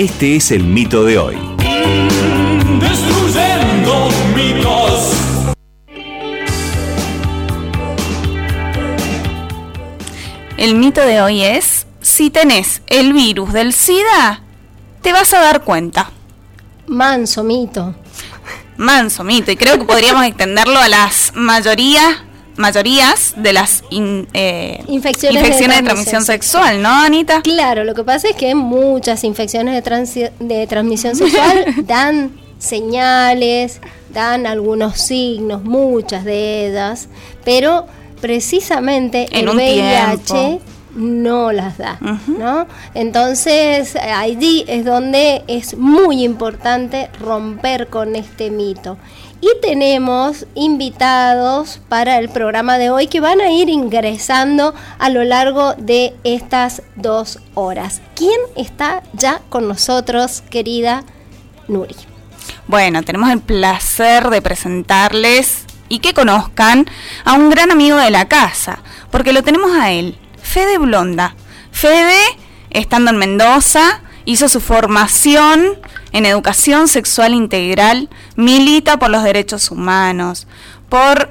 Este es el mito de hoy. Destruyendo mitos. El mito de hoy es, si tenés el virus del SIDA, te vas a dar cuenta. Manso mito. Manso mito, y creo que podríamos extenderlo a las mayoría, mayorías de las in- eh, Infecciones, infecciones de transmisión sexual, ¿no, Anita? Claro, lo que pasa es que muchas infecciones de, de transmisión sexual dan señales, dan algunos signos, muchas de ellas, pero precisamente En el VIH tiempo. no las da, ¿no? Entonces eh, allí es donde es muy importante romper con este mito. Y tenemos invitados para el programa de hoy que van a ir ingresando a lo largo de estas dos horas. ¿Quién está ya con nosotros, querida Nuri? Bueno, tenemos el placer de presentarles y que conozcan a un gran amigo de la casa, porque lo tenemos a él, Fede Blonda. Fede, estando en Mendoza, hizo su formación en educación sexual integral, milita por los derechos humanos, por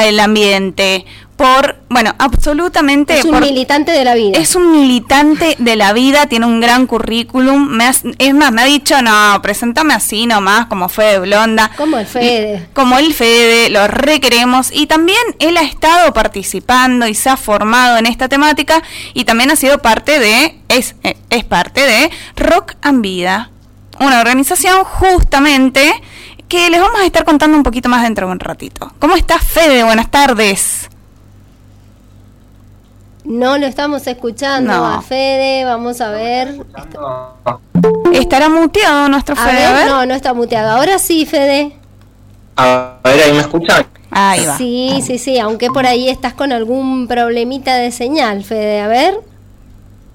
el ambiente, por, bueno, absolutamente Es un por- militante de la vida. es un militante de la vida, tiene un gran currículum. Me has- es más, me ha dicho, no, presentame así nomás, como Fede Blonda. Como el Fede. Como el Fede, lo requeremos. Y también él ha estado participando y se ha formado en esta temática y también ha sido parte de, es, eh, es parte de Rock and Vida, una organización justamente que les vamos a estar contando un poquito más dentro de un ratito. ¿Cómo estás, Fede? Buenas tardes. No lo estamos escuchando No. a Fede, vamos a ver. ¿Estará muteado nuestro A Fede? ver, A ver. no, no está muteado. Ahora sí, Fede. A ver, ahí me escuchan. Ahí va. Sí, sí, sí, aunque por ahí estás con algún problemita de señal, Fede. A ver.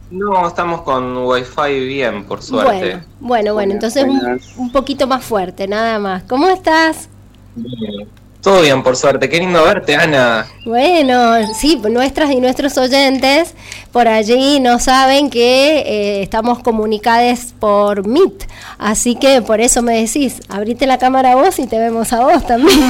No, estamos con wifi bien, por suerte. Bueno, bueno, bueno, entonces un, un poquito más fuerte, nada más. ¿Cómo estás? Bien. Todo bien, por suerte. Qué lindo verte, Ana. Bueno, sí, nuestras y nuestros oyentes por allí no saben que eh, estamos comunicados por Meet, así que por eso me decís, abrite la cámara a vos y te vemos a vos también.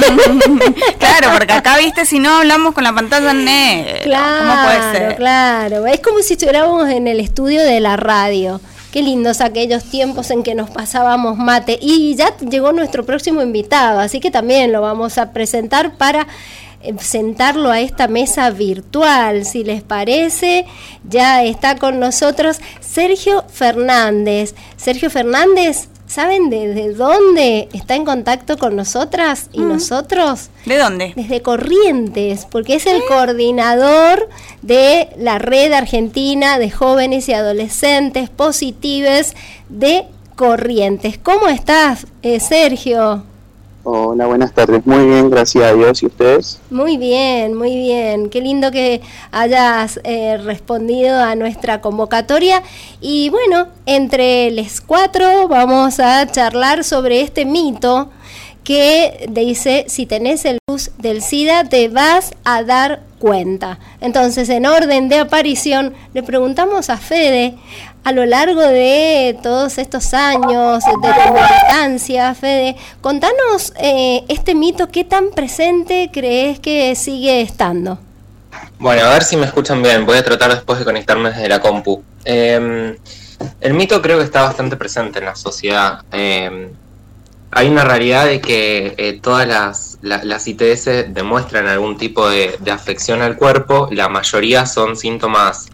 Claro, porque acá, viste, si no hablamos con la pantalla negra. Claro, ¿Cómo puede ser? claro. Es como si estuviéramos en el estudio de la radio. Qué lindos aquellos tiempos en que nos pasábamos mate. Y ya llegó nuestro próximo invitado, así que también lo vamos a presentar para eh, sentarlo a esta mesa virtual. Si les parece, ya está con nosotros Sergio Fernández. Sergio Fernández, ¿saben desde dónde está en contacto con nosotras y nosotros? ¿De dónde? Desde Corrientes, porque es el coordinador de la red argentina de jóvenes y adolescentes positivas de Corrientes. ¿Cómo estás, eh, Sergio? Hola, buenas tardes. Muy bien, gracias a Dios. ¿Y ustedes? Muy bien, muy bien. Qué lindo que hayas eh, respondido a nuestra convocatoria. Y bueno, entre los cuatro vamos a charlar sobre este mito que dice, si tenés el luz del SIDA, te vas a dar cuenta. Entonces, en orden de aparición, le preguntamos a Fede, a lo largo de todos estos años de tu militancia, Fede, contanos eh, este mito, ¿qué tan presente crees que sigue estando? Bueno, a ver si me escuchan bien. Voy a tratar después de conectarme desde la compu. Eh, el mito creo que está bastante presente en la sociedad. Eh, hay una realidad de que eh, todas las, la- las ITS demuestran algún tipo de, de afección al cuerpo. La mayoría son síntomas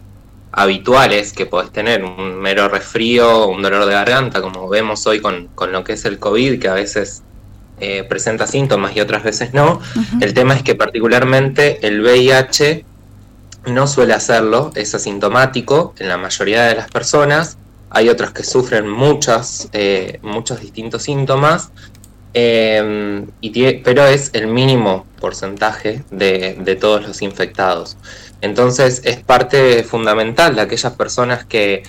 habituales que podés tener, un mero resfrío, un dolor de garganta, como vemos hoy con, con lo que es el COVID, que a veces eh, presenta síntomas y otras veces no. El tema es que particularmente el VIH no suele hacerlo, es asintomático en la mayoría de las personas. Hay otros que sufren muchas, eh, muchos distintos síntomas, eh, y pero es el mínimo porcentaje de, de todos los infectados. Entonces es parte fundamental de aquellas personas que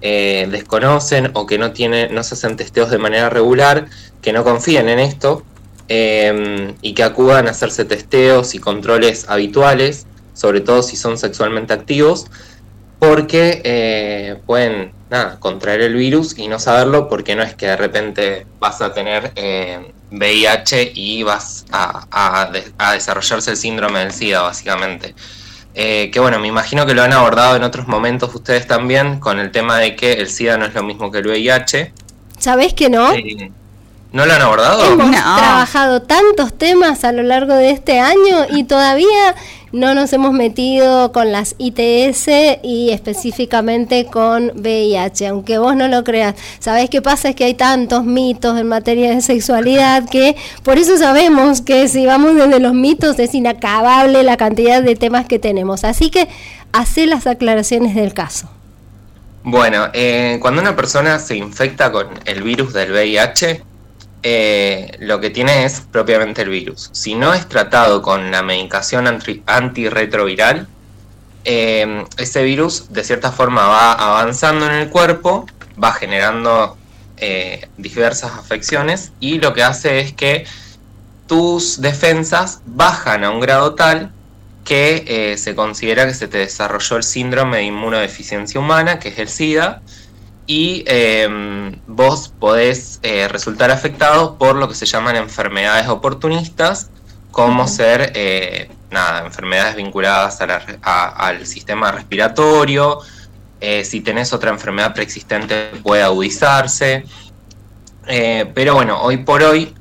eh, desconocen o que no, tienen, no se hacen testeos de manera regular, que no confíen en esto eh, y que acudan a hacerse testeos y controles habituales, sobre todo si son sexualmente activos, porque eh, pueden nada, contraer el virus y no saberlo porque no es que de repente vas a tener eh, VIH y vas a, desarrollarse el síndrome del SIDA, básicamente. Eh, que bueno, me imagino que lo han abordado en otros momentos ustedes también con el tema de que el SIDA no es lo mismo que el VIH. ¿Sabés que no? ¿No lo han abordado? Hemos trabajado tantos temas a lo largo de este año y todavía no nos hemos metido con las ITS y específicamente con VIH, aunque vos no lo creas. ¿Sabés qué pasa? Es que hay tantos mitos en materia de sexualidad que por eso sabemos que si vamos desde los mitos es inacabable la cantidad de temas que tenemos. Así que hacé las aclaraciones del caso. Bueno, eh, cuando una persona se infecta con el virus del VIH, eh, lo que tiene es propiamente el virus. Si no es tratado con la medicación antirretroviral, eh, ese virus de cierta forma va avanzando en el cuerpo, va generando eh, diversas afecciones y lo que hace es que tus defensas bajan a un grado tal que se considera que se te desarrolló el síndrome de inmunodeficiencia humana, que es el SIDA, y em, vos podés eh, resultar afectado por lo que se llaman enfermedades oportunistas, como ser eh, nada, enfermedades vinculadas al sistema respiratorio, eh, si tenés otra enfermedad preexistente puede agudizarse, pero bueno, hoy por hoy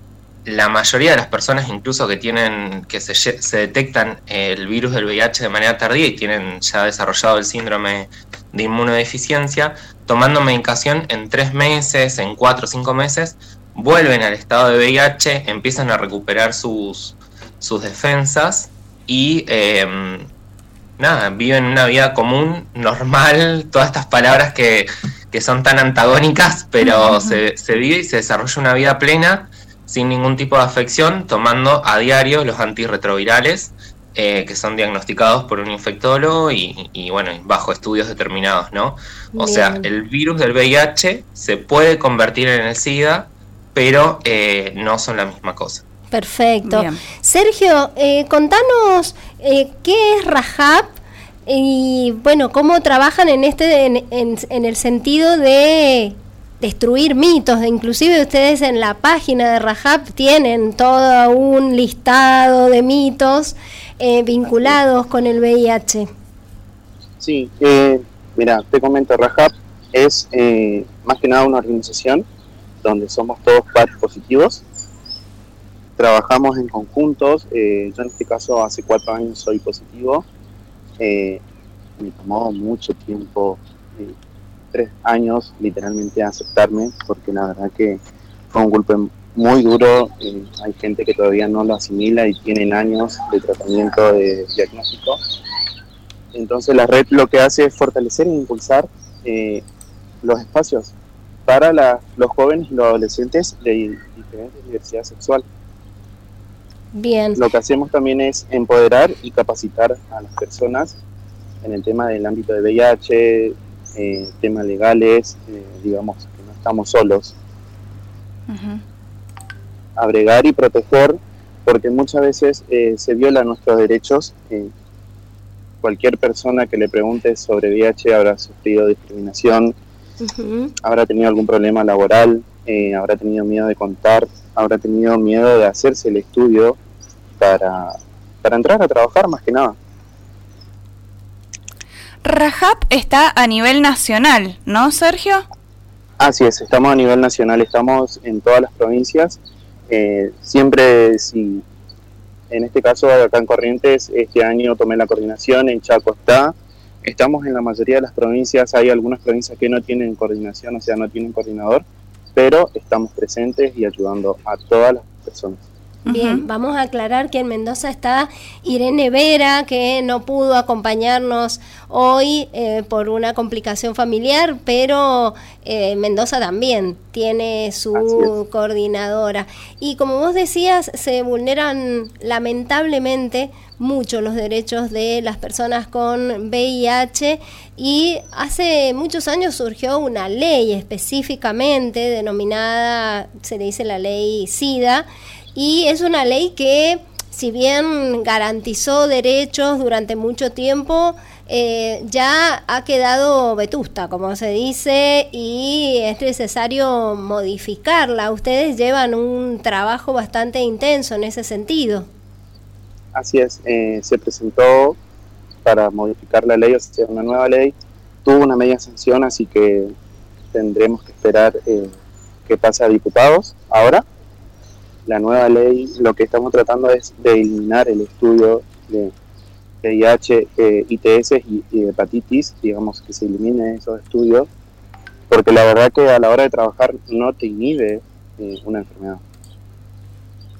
la mayoría de las personas incluso que tienen que se, se, detectan el virus del VIH de manera tardía y tienen ya desarrollado el síndrome de inmunodeficiencia tomando medicación en tres meses, en cuatro o cinco meses, vuelven al estado de VIH, empiezan a recuperar sus, sus defensas y em, nada, viven una vida común, normal, todas estas palabras que, son tan antagónicas, pero se, se vive y se desarrolla una vida plena sin ningún tipo de afección, tomando a diario los antirretrovirales eh, que son diagnosticados por un infectólogo y, bueno, bajo estudios determinados, ¿no? O sea, el virus del VIH se puede convertir en el SIDA, pero eh, no son la misma cosa. Perfecto. Sergio, eh, contanos qué es Rajab y bueno, cómo trabajan en este en, en el sentido de destruir mitos. Inclusive ustedes en la página de Rajab tienen todo un listado de mitos eh, vinculados con el VIH. Sí, eh, mira, te comento, Rajab es eh, más que nada una organización donde somos todos pares positivos. Trabajamos en conjuntos. yo en este caso hace cuatro años soy positivo. me tomó mucho tiempo tres años literalmente a aceptarme, porque la verdad que fue un golpe muy duro. Eh, hay gente que todavía no lo asimila y tienen años de tratamiento de diagnóstico. Entonces la red lo que hace es fortalecer e impulsar eh, los espacios para los jóvenes y los adolescentes de diferentes diversidad sexual. Bien. Lo que hacemos también es empoderar y capacitar a las personas en el tema del ámbito de VIH, eh, temas legales, eh, digamos que no estamos solos. Abregar y proteger, porque muchas veces eh, se violan nuestros derechos. cualquier persona que le pregunte sobre VIH habrá sufrido discriminación, habrá tenido algún problema laboral, habrá tenido miedo de contar, habrá tenido miedo de hacerse el estudio para, para entrar a trabajar más que nada. Rajab está a nivel nacional, ¿no, Sergio? Así es, estamos a nivel nacional, estamos en todas las provincias. Eh, siempre, si en este caso acá en Corrientes, este año tomé la coordinación, en Chaco está. Estamos en la mayoría de las provincias, hay algunas provincias que no tienen coordinación, o sea, no tienen coordinador, pero estamos presentes y ayudando a todas las personas. Bien, vamos a aclarar que en Mendoza está Irene Vera, que no pudo acompañarnos hoy eh, por una complicación familiar, pero eh, Mendoza también tiene su coordinadora. Y como vos decías, se vulneran lamentablemente mucho los derechos de las personas con VIH y hace muchos años surgió una ley específicamente denominada, se le dice la ley SIDA, y es una ley que, si bien garantizó derechos durante mucho tiempo, eh, ya ha quedado vetusta, como se dice, y es necesario modificarla. Ustedes llevan un trabajo bastante intenso en ese sentido. Así es, eh, se presentó para modificar la ley, o sea, una nueva ley, tuvo una media sanción, así que tendremos que esperar eh, que pase a diputados. Ahora, la nueva ley, lo que estamos tratando es de eliminar el estudio de VIH, eh, ITS y, hepatitis, digamos que se elimine esos estudios, porque la verdad que a la hora de trabajar no te inhibe eh, una enfermedad.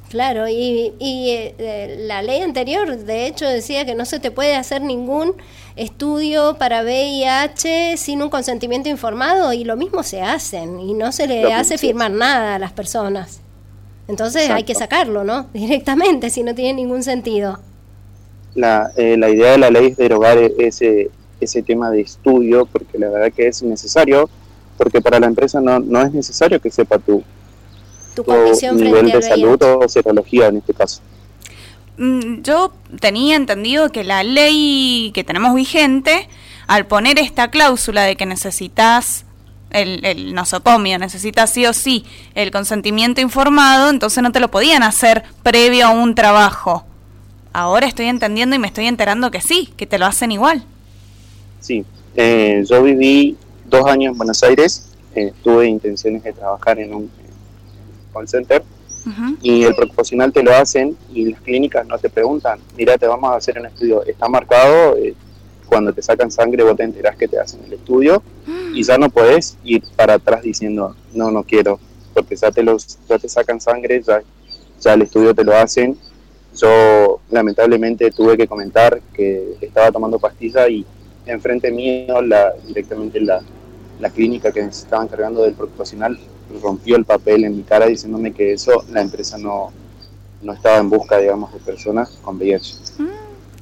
Claro, y, eh, la ley anterior, de hecho, decía que no se te puede hacer ningún estudio para VIH sin un consentimiento informado y lo mismo se hacen y no se le hace firmar nada a las personas. Entonces hay que sacarlo, ¿no? Directamente, si no tiene ningún sentido la, eh, la idea de la ley es derogar ese, ese tema de estudio, porque la verdad que es necesario, porque para la empresa no, no es necesario que sepa tu, tu, nivel de salud o serología en este caso. Mm, yo tenía entendido que la ley que tenemos vigente, al poner esta cláusula de que necesitas el, el, nosocomio, necesitas sí o sí el consentimiento informado, entonces no te lo podían hacer previo a un trabajo. Ahora estoy entendiendo y me estoy enterando que sí, que te lo hacen igual. Sí, eh, yo viví dos años en Buenos Aires, eh, tuve intenciones de trabajar en un call center y el profesional te lo hacen y las clínicas no te preguntan, mira, te vamos a hacer un estudio, está marcado, eh, cuando te sacan sangre vos te enterás que te hacen el estudio y ya no podés ir para atrás diciendo, no, no quiero, porque ya te, los, ya te sacan sangre, ya, ya el estudio te lo hacen yo lamentablemente tuve que comentar que estaba tomando pastilla y enfrente mío, la, directamente la, la clínica que se estaba encargando del profesional rompió el papel en mi cara diciéndome que eso la empresa no, no estaba en busca, digamos, de personas con VIH. Mm,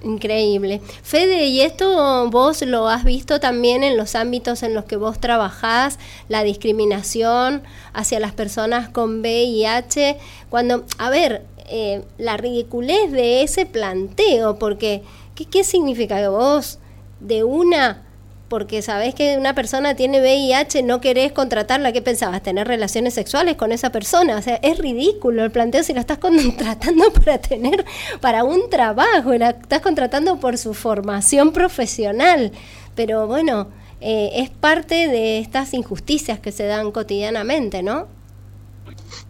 increíble. Fede, ¿y esto vos lo has visto también en los ámbitos en los que vos trabajás, la discriminación hacia las personas con VIH? Cuando, a ver, eh, la ridiculez de ese planteo, porque ¿qué, ¿qué significa que vos de una porque sabés que una persona tiene VIH, no querés contratarla, ¿qué pensabas? ¿Tener relaciones sexuales con esa persona? O sea, es ridículo el planteo si la estás contratando para tener, para un trabajo, la estás contratando por su formación profesional. Pero bueno, eh, es parte de estas injusticias que se dan cotidianamente, ¿no?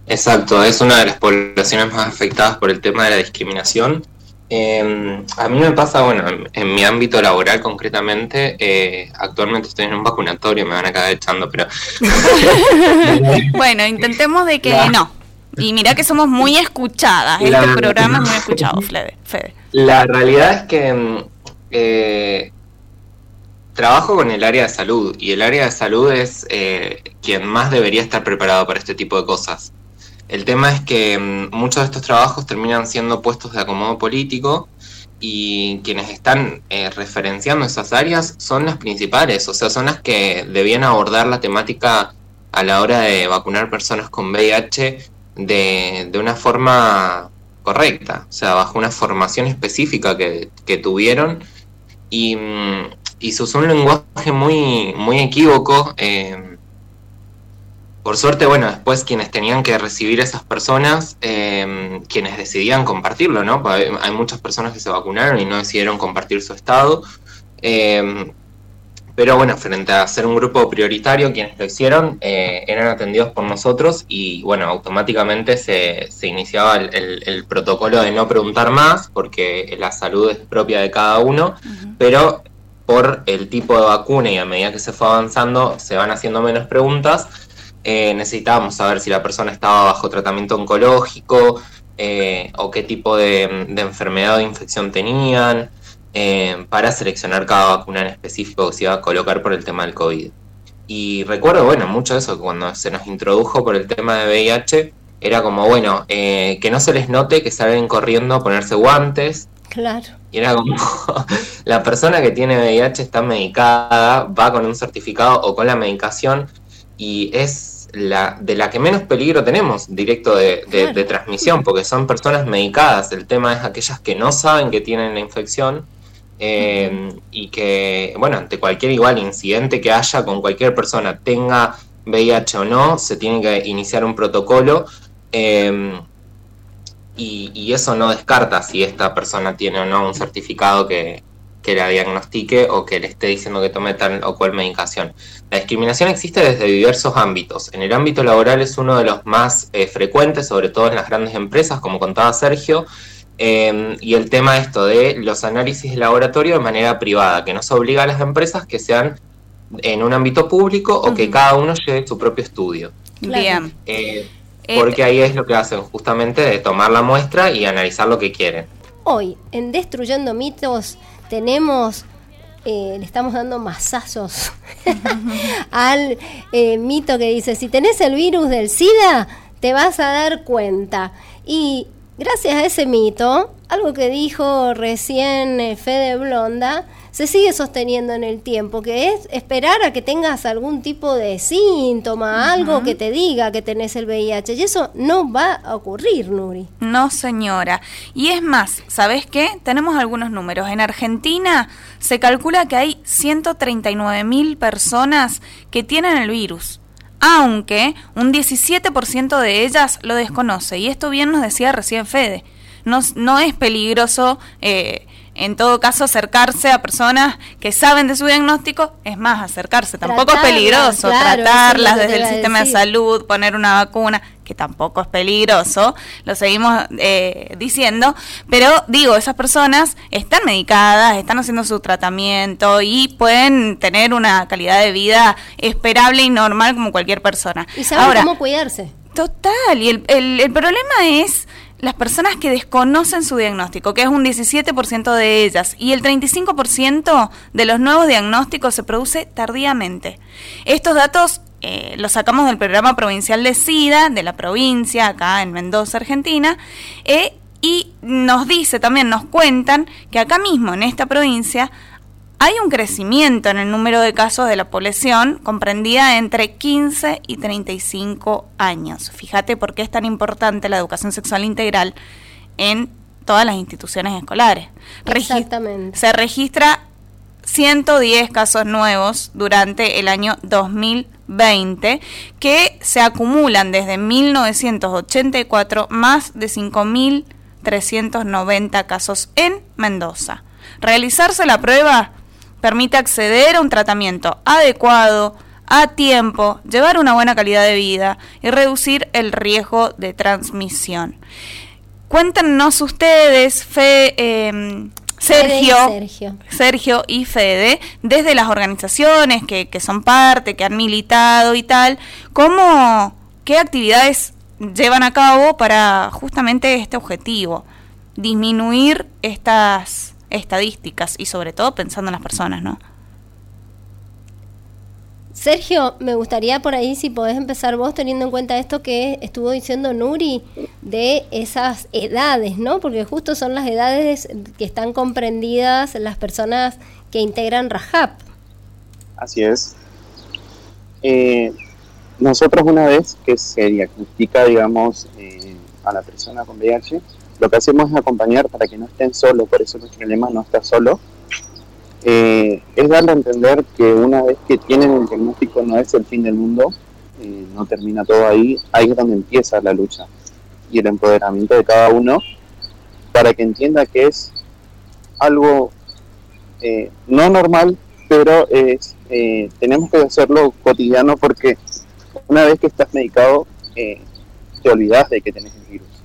Exacto, es una de las poblaciones más afectadas por el tema de la discriminación. Em, a mí me pasa, bueno, en, mi ámbito laboral concretamente, eh, actualmente estoy en un vacunatorio, me van a acabar echando, pero... bueno, intentemos de que no. Y mira que somos muy escuchadas, este programa es muy escuchado, Fede. La realidad es que em, eh, trabajo con el área de salud y el área de salud es eh, quien más debería estar preparado para este tipo de cosas. El tema es que mm, muchos de estos trabajos terminan siendo puestos de acomodo político y quienes están eh, referenciando esas áreas son las principales, o sea, son las que debían abordar la temática a la hora de vacunar personas con VIH de, una forma correcta, o sea, bajo una formación específica que, que tuvieron y, mm, y se usó un lenguaje muy, muy equívoco. Eh, por suerte, bueno, después quienes tenían que recibir esas personas, eh, quienes decidían compartirlo, ¿no? Hay muchas personas que se vacunaron y no decidieron compartir su estado. Eh, pero bueno, frente a ser un grupo prioritario, quienes lo hicieron eran atendidos por nosotros y bueno, automáticamente se, se iniciaba el, protocolo de no preguntar más, porque la salud es propia de cada uno, pero por el tipo de vacuna y a medida que se fue avanzando se van haciendo menos preguntas. Eh, necesitábamos saber si la persona estaba bajo tratamiento oncológico eh, o qué tipo de, enfermedad o de infección tenían eh, para seleccionar cada vacuna en específico que se iba a colocar por el tema del COVID. Y recuerdo, bueno, mucho de eso, cuando se nos introdujo por el tema de VIH, era como, bueno, que no se les note que salen corriendo a ponerse guantes, Claro. Y era como, la persona que tiene VIH está medicada, va con un certificado o con la medicación y es la de la que menos peligro tenemos directo de, transmisión, porque son personas medicadas. El tema es aquellas que no saben que tienen la infección eh, y que, bueno, ante cualquier igual incidente que haya con cualquier persona, tenga VIH o no, se tiene que iniciar un protocolo. Eh, y, eso no descarta si esta persona tiene o no un certificado que, que la diagnostique o que le esté diciendo que tome tal o cual medicación. La discriminación existe desde diversos ámbitos. En el ámbito laboral es uno de los más eh, frecuentes, sobre todo en las grandes empresas, como contaba Sergio, eh, y el tema esto de los análisis de laboratorio de manera privada, que no se obliga a las empresas que sean en un ámbito público o que cada uno lleve su propio estudio. Bien. Eh, porque ahí es lo que hacen justamente de tomar la muestra y analizar lo que quieren. Hoy, en Destruyendo Mitos, tenemos eh, le estamos dando masazos al eh, mito que dice, si tenés el virus del SIDA, te vas a dar cuenta. Y gracias a ese mito, algo que dijo recién eh, Fede Blonda, se sigue sosteniendo en el tiempo, que es esperar a que tengas algún tipo de síntoma, algo que te diga que tenés el VIH. Y eso no va a ocurrir, Nuri. No, señora. Y es más, ¿sabes qué? Tenemos algunos números. En Argentina se calcula que hay 139 mil personas que tienen el virus aunque un 17% de ellas lo desconoce. Y esto bien nos decía recién Fede. No, no es peligroso eh, en todo caso acercarse a personas que saben de su diagnóstico, es más, acercarse, tampoco es peligroso, tratarlas desde el sistema de salud, poner una vacuna, que tampoco es peligroso, lo seguimos eh, diciendo, pero digo, esas personas están medicadas, están haciendo su tratamiento y pueden tener una calidad de vida esperable y normal como cualquier persona. Y saben cómo cuidarse. Total, y el, el, el problema es las personas que desconocen su diagnóstico, que es un 17% de ellas, y el 35% de los nuevos diagnósticos se produce tardíamente. Estos datos eh, los sacamos del programa provincial de SIDA, de la provincia, acá en Mendoza, Argentina, eh, y nos dice también, nos cuentan que acá mismo, en esta provincia, hay un crecimiento en el número de casos de la población comprendida entre 15 y 35 años. Fíjate por qué es tan importante la educación sexual integral en todas las instituciones escolares. Exactamente. se registra 110 casos nuevos durante el año 2020 que se acumulan desde 1984 más de 5.390 casos en Mendoza. Realizarse la prueba permite acceder a un tratamiento adecuado, a tiempo, llevar una buena calidad de vida y reducir el riesgo de transmisión. Cuéntenos ustedes, Fe, em, Sergio, Sergio. y Fede, desde las organizaciones que, que son parte, que han militado y tal, ¿cómo, qué actividades llevan a cabo para justamente este objetivo? Disminuir estas estadísticas y sobre todo pensando en las personas, ¿no? Sergio, me gustaría por ahí si podés empezar vos teniendo en cuenta esto que estuvo diciendo Nuri de esas edades, ¿no? Porque justo son las edades que están comprendidas las personas que integran Rajab. Así es. Eh, nosotros una vez que se diagnostica, digamos, eh, a la persona con VIH, lo que hacemos es acompañar para que no estén solos, por eso nuestro lema no está solo, eh, es darle a entender que una vez que tienen el diagnóstico no es el fin del mundo, eh, no termina todo ahí, ahí es donde empieza la lucha y el empoderamiento de cada uno para que entienda que es algo eh, no normal, pero es, tenemos que hacerlo cotidiano porque una vez que estás medicado, te olvidas de que tenés el virus.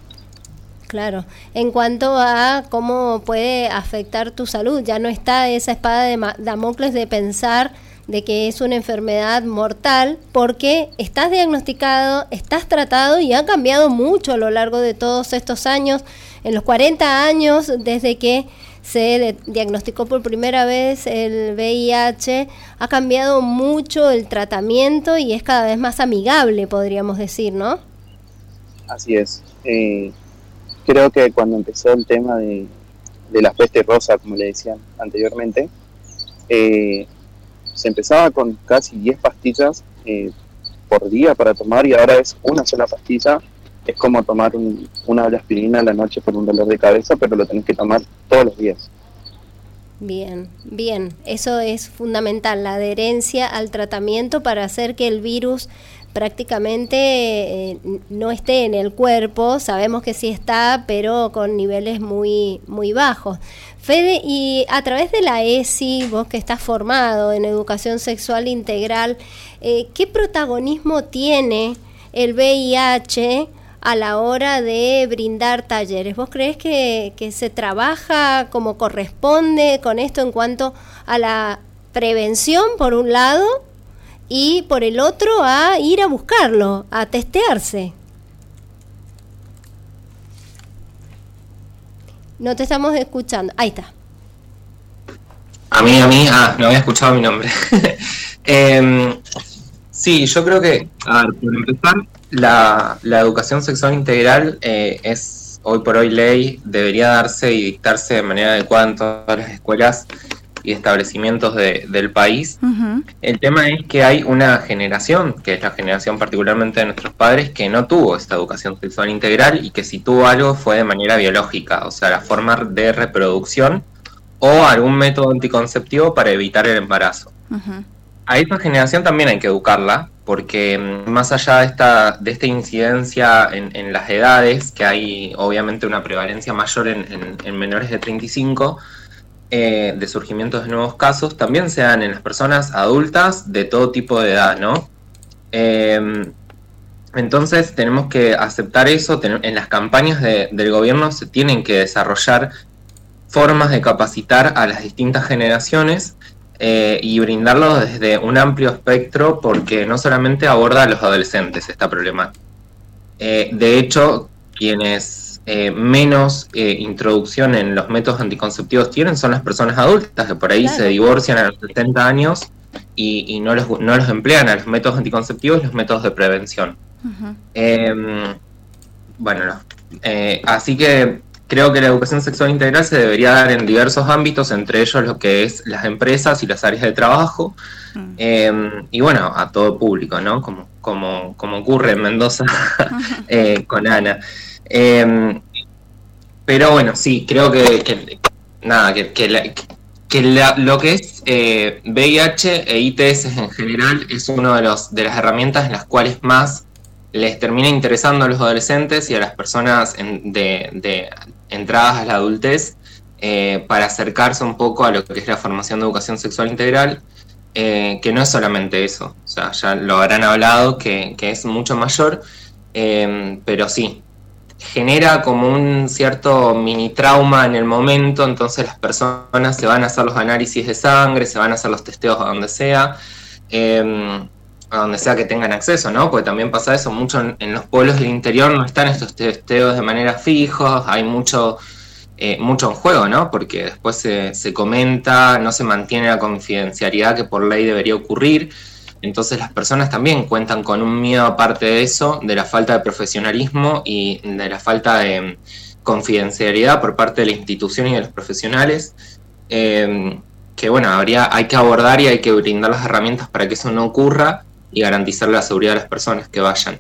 Claro, en cuanto a cómo puede afectar tu salud, ya no está esa espada de Damocles de pensar de que es una enfermedad mortal porque estás diagnosticado, estás tratado y ha cambiado mucho a lo largo de todos estos años, en los 40 años desde que se diagnosticó por primera vez el VIH, ha cambiado mucho el tratamiento y es cada vez más amigable, podríamos decir, ¿no? Así es. Eh, creo que cuando empezó el tema de, la peste rosa, como le decían anteriormente, eh, se empezaba con casi 10 pastillas eh, por día para tomar y ahora es una sola pastilla. Es como tomar una aspirina a la noche por un dolor de cabeza, pero lo tenés que tomar todos los días. Bien, bien, eso es fundamental, la adherencia al tratamiento para hacer que el virus prácticamente eh, no esté en el cuerpo, sabemos que sí está, pero con niveles muy, muy bajos. Fede, y a través de la ESI, vos que estás formado en educación sexual integral, eh, ¿qué protagonismo tiene el VIH? a la hora de brindar talleres. ¿Vos crees que, se trabaja como corresponde con esto en cuanto a la prevención, por un lado, y por el otro a ir a buscarlo, a testearse? No te estamos escuchando. Ahí está. A mí, a mí, ah, no había escuchado mi nombre. Em, sí, yo creo que, a ver, por empezar, la, educación sexual integral eh, es hoy por hoy ley, debería darse y dictarse de manera adecuada en todas las escuelas y establecimientos del país. El tema es que hay una generación, que es la generación particularmente de nuestros padres, que no tuvo esta educación sexual integral y que si tuvo algo fue de manera biológica, o sea, la forma de reproducción o algún método anticonceptivo para evitar el embarazo. A esa generación también hay que educarla, porque mm, más allá de esta, de esta incidencia en, las edades, que hay obviamente una prevalencia mayor en, menores de 35, eh, de surgimiento de nuevos casos, también se dan en las personas adultas de todo tipo de edad, ¿no? Em, entonces tenemos que aceptar eso, en las campañas del gobierno se tienen que desarrollar formas de capacitar a las distintas generaciones eh, y brindarlo desde un amplio espectro porque no solamente aborda a los adolescentes esta problemática. Eh, de hecho, quienes eh, menos introducción en los métodos anticonceptivos tienen son las personas adultas que por ahí se divorcian a los 70 años y, no, los, no los emplean a los métodos anticonceptivos y los métodos de prevención. Em, bueno, así que Creo que la educación sexual integral se debería dar en diversos ámbitos, entre ellos lo que es las empresas y las áreas de trabajo, mm. em, y bueno, a todo público, ¿no? Como, como, como ocurre en Mendoza eh, con Ana. Em, pero bueno, sí, creo que, nada, que, lo que es eh, VIH e ITS en general es una de, los, de las herramientas en las cuales más les termina interesando a los adolescentes y a las personas de, entradas a la adultez eh, para acercarse un poco a lo que es la formación de educación sexual integral, eh, que no es solamente eso, o sea, ya lo habrán hablado, que, es mucho mayor, eh, pero sí, genera como un cierto mini trauma en el momento, entonces las personas se van a hacer los análisis de sangre, se van a hacer los testeos a donde sea a donde sea que tengan acceso, ¿no? Porque también pasa eso, mucho en, los pueblos del interior no están estos testeos de manera fijos, hay mucho, eh, mucho en juego, ¿no? Porque después se, se, comenta, no se mantiene la confidencialidad que por ley debería ocurrir. Entonces las personas también cuentan con un miedo aparte de eso, de la falta de profesionalismo y de la falta de confidencialidad por parte de la institución y de los profesionales. Eh, que bueno, habría, hay que abordar y hay que brindar las herramientas para que eso no ocurra y garantizar la seguridad de las personas que vayan.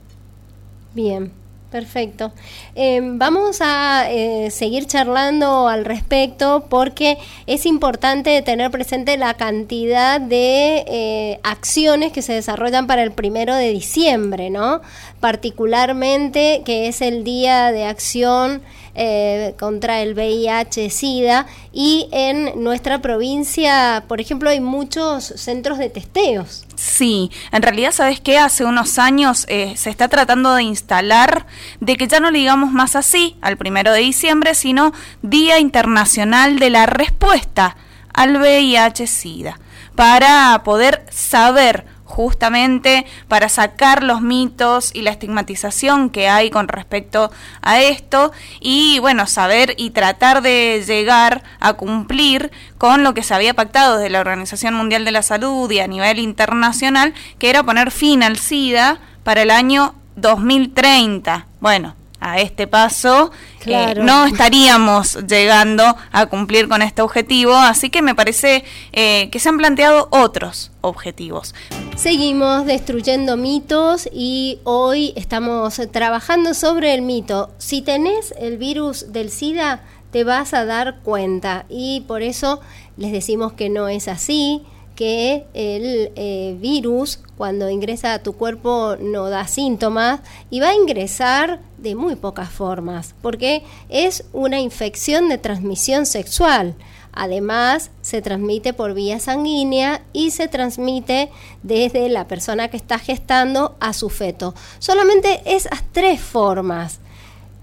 Bien, perfecto. Em, vamos a eh, seguir charlando al respecto porque es importante tener presente la cantidad de eh, acciones que se desarrollan para el primero de diciembre, ¿no? Particularmente que es el día de acción eh, contra el VIH-Sida y en nuestra provincia, por ejemplo, hay muchos centros de testeos. Sí, en realidad, ¿sabes qué? Hace unos años eh, se está tratando de instalar de que ya no le digamos más así al primero de diciembre, sino Día Internacional de la Respuesta al VIH-Sida, para poder saber justamente para sacar los mitos y la estigmatización que hay con respecto a esto y bueno, saber y tratar de llegar a cumplir con lo que se había pactado desde la Organización Mundial de la Salud y a nivel internacional, que era poner fin al SIDA para el año 2030. Bueno, a este paso, eh, no estaríamos llegando a cumplir con este objetivo, así que me parece eh, que se han planteado otros objetivos. Seguimos destruyendo mitos y hoy estamos trabajando sobre el mito. Si tenés el virus del SIDA, te vas a dar cuenta. Y por eso les decimos que no es así, que el eh, virus cuando ingresa a tu cuerpo no da síntomas y va a ingresar de muy pocas formas, porque es una infección de transmisión sexual. Además, se transmite por vía sanguínea y se transmite desde la persona que está gestando a su feto. Solamente esas tres formas.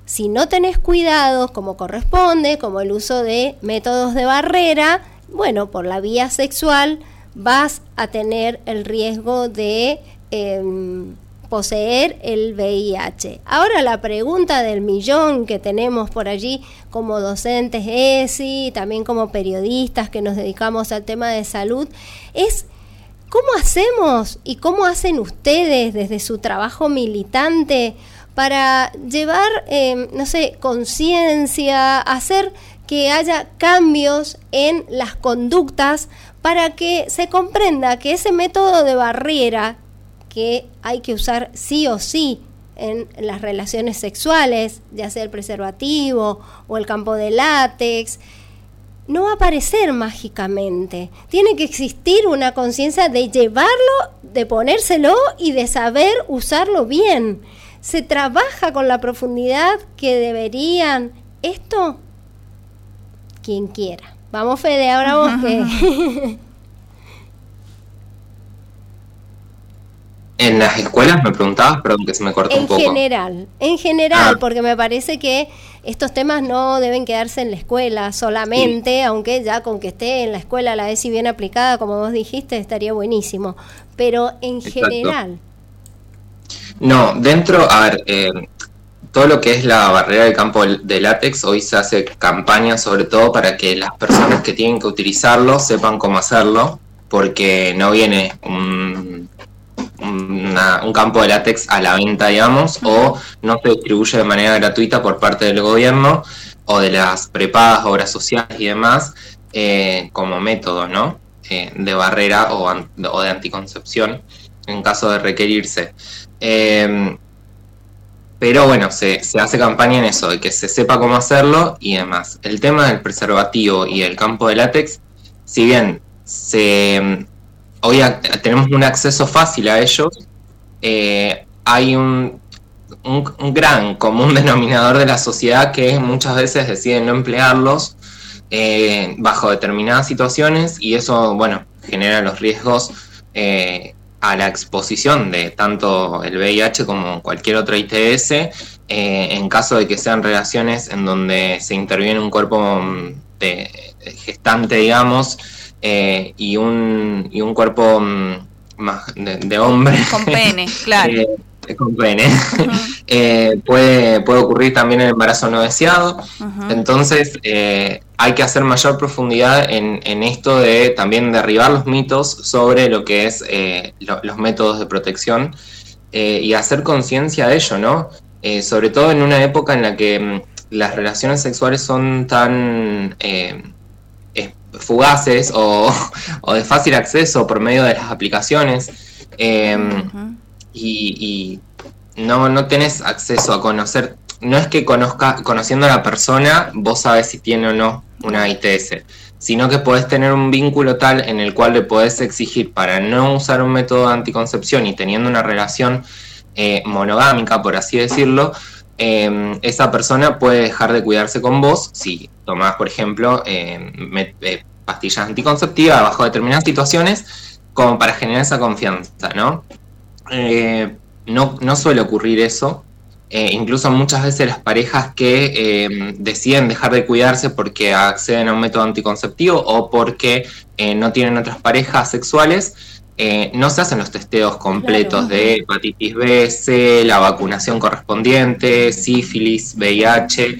Si no tenés cuidado como corresponde, como el uso de métodos de barrera, bueno, por la vía sexual vas a tener el riesgo de em, poseer el VIH. Ahora la pregunta del millón que tenemos por allí como docentes ESI, también como periodistas que nos dedicamos al tema de salud, es ¿cómo hacemos y cómo hacen ustedes desde su trabajo militante para llevar, em, no sé, conciencia, hacer que haya cambios en las conductas para que se comprenda que ese método de barrera que hay que usar sí o sí en las relaciones sexuales, ya sea el preservativo o el campo de látex, no va a aparecer mágicamente. Tiene que existir una conciencia de llevarlo, de ponérselo y de saber usarlo bien. Se trabaja con la profundidad que deberían. Esto, quien quiera. Vamos, Fede, ahora vos que... En las escuelas me preguntabas, perdón que se me cortó un poco. En general, en general, ah. porque me parece que estos temas no deben quedarse en la escuela solamente, aunque ya con que esté en la escuela la ESI bien aplicada, como vos dijiste, estaría buenísimo. Pero en general. No, dentro, a ver, eh, todo lo que es la barrera del campo de látex, hoy se hace campaña sobre todo para que las personas que tienen que utilizarlo sepan cómo hacerlo, porque no viene un un campo de látex a la venta, digamos, o no se distribuye de manera gratuita por parte del gobierno o de las prepagas, obras sociales y demás, eh, como método, ¿no? Eh, de barrera o, de anticoncepción en caso de requerirse. Em, pero bueno, se, se, hace campaña en eso, de que se sepa cómo hacerlo y demás. El tema del preservativo y el campo de látex, si bien se hoy tenemos un acceso fácil a ellos, eh, hay un, un, gran común denominador de la sociedad que muchas veces deciden no emplearlos eh, bajo determinadas situaciones y eso, bueno, genera los riesgos eh, a la exposición de tanto el VIH como cualquier otra ITS en caso de que sean relaciones en donde se interviene un cuerpo mm, gestante, digamos, eh, y, un, y un cuerpo mm, más de, hombre. Con pene, claro. Eh, con pene. Eh, puede, puede ocurrir también el embarazo no deseado. Entonces, hay que hacer mayor profundidad en, en, esto de también derribar los mitos sobre lo que es los métodos de protección y hacer conciencia de ello, ¿no? sobre todo en una época en la que mm, las relaciones sexuales son tan fugaces o, de fácil acceso por medio de las aplicaciones em, y, no, no tenés acceso a conocer, no es que conozca, conociendo a la persona vos sabes si tiene o no una ITS, sino que podés tener un vínculo tal en el cual le podés exigir para no usar un método de anticoncepción y teniendo una relación eh, monogámica, por así decirlo, Em, esa persona puede dejar de cuidarse con vos si tomás, por ejemplo, em, eh, pastillas anticonceptivas bajo determinadas situaciones, como para generar esa confianza, ¿no? Eh, no, suele ocurrir eso. Eh, incluso muchas veces las parejas que em, deciden dejar de cuidarse porque acceden a un método anticonceptivo o porque no tienen otras parejas sexuales, eh, no se hacen los testeos completos de hepatitis B, C, la vacunación correspondiente, sífilis, VIH,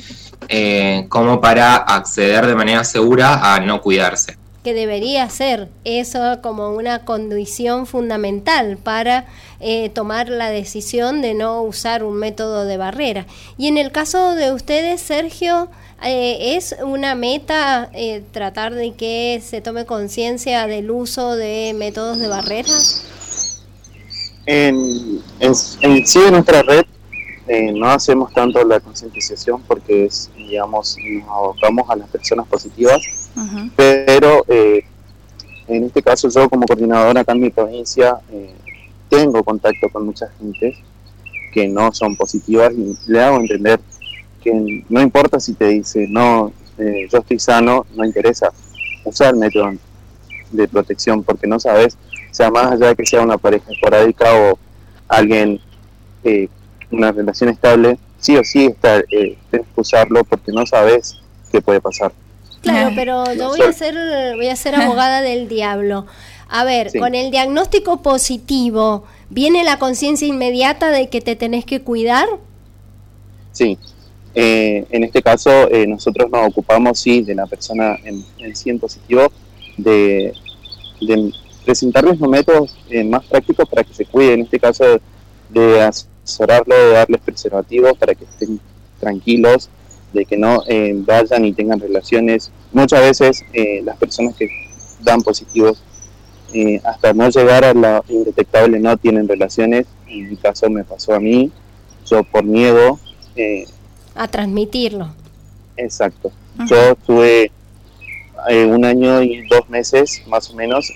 eh, como para acceder de manera segura a no cuidarse. Que debería ser eso como una condición fundamental para eh, tomar la decisión de no usar un método de barrera. Y en el caso de ustedes, Sergio, eh, ¿Es una meta eh, tratar de que se tome conciencia del uso de métodos de barrera? En, en, sí, en nuestra red eh, no hacemos tanto la concientización porque es, digamos, nos abocamos a las personas positivas, pero eh, en este caso yo como coordinadora acá en mi provincia eh, tengo contacto con mucha gente que no son positivas y le hago entender que no importa si te dice, no, yo estoy sano, no interesa usar método de protección porque no sabes, sea más allá de que sea una pareja esporádica o alguien eh, una relación estable, sí o sí está, eh, tienes que usarlo porque no sabes qué puede pasar. Claro, pero yo voy a ser, voy a ser abogada del diablo. A ver, con el diagnóstico positivo, ¿viene la conciencia inmediata de que te tenés que cuidar? Sí. Eh, en este caso, eh, nosotros nos ocupamos, sí, de la persona en, en sí positivo, de, presentarles los métodos eh, más prácticos para que se cuiden. En este caso, de asesorarlo, de darles preservativos para que estén tranquilos, de que no eh, vayan y tengan relaciones. Muchas veces eh, las personas que dan positivos, hasta no llegar a la indetectable, no tienen relaciones. En mi caso me pasó a mí, yo por miedo. A transmitirlo. Exacto. Yo estuve un año y dos meses, más o menos,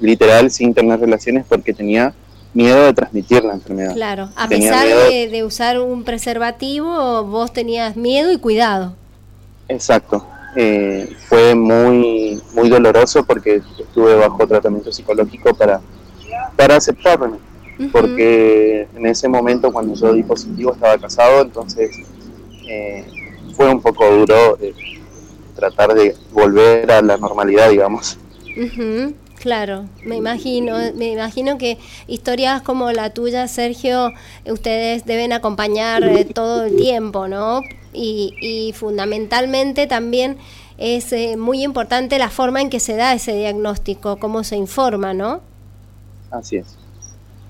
literal, sin tener relaciones porque tenía miedo de transmitir la enfermedad. Claro, a pesar de, usar un preservativo, vos tenías miedo y cuidado. Exacto. Eh, fue muy muy doloroso porque estuve bajo tratamiento psicológico para, para aceptarme. Porque en ese momento, cuando yo di positivo, estaba casado, entonces eh, fue un poco duro eh, tratar de volver a la normalidad, digamos. Claro, me imagino, me imagino que historias como la tuya, Sergio, ustedes deben acompañar eh, todo el tiempo, ¿no? Y, fundamentalmente también es eh, muy importante la forma en que se da ese diagnóstico, cómo se informa, ¿no? Así es.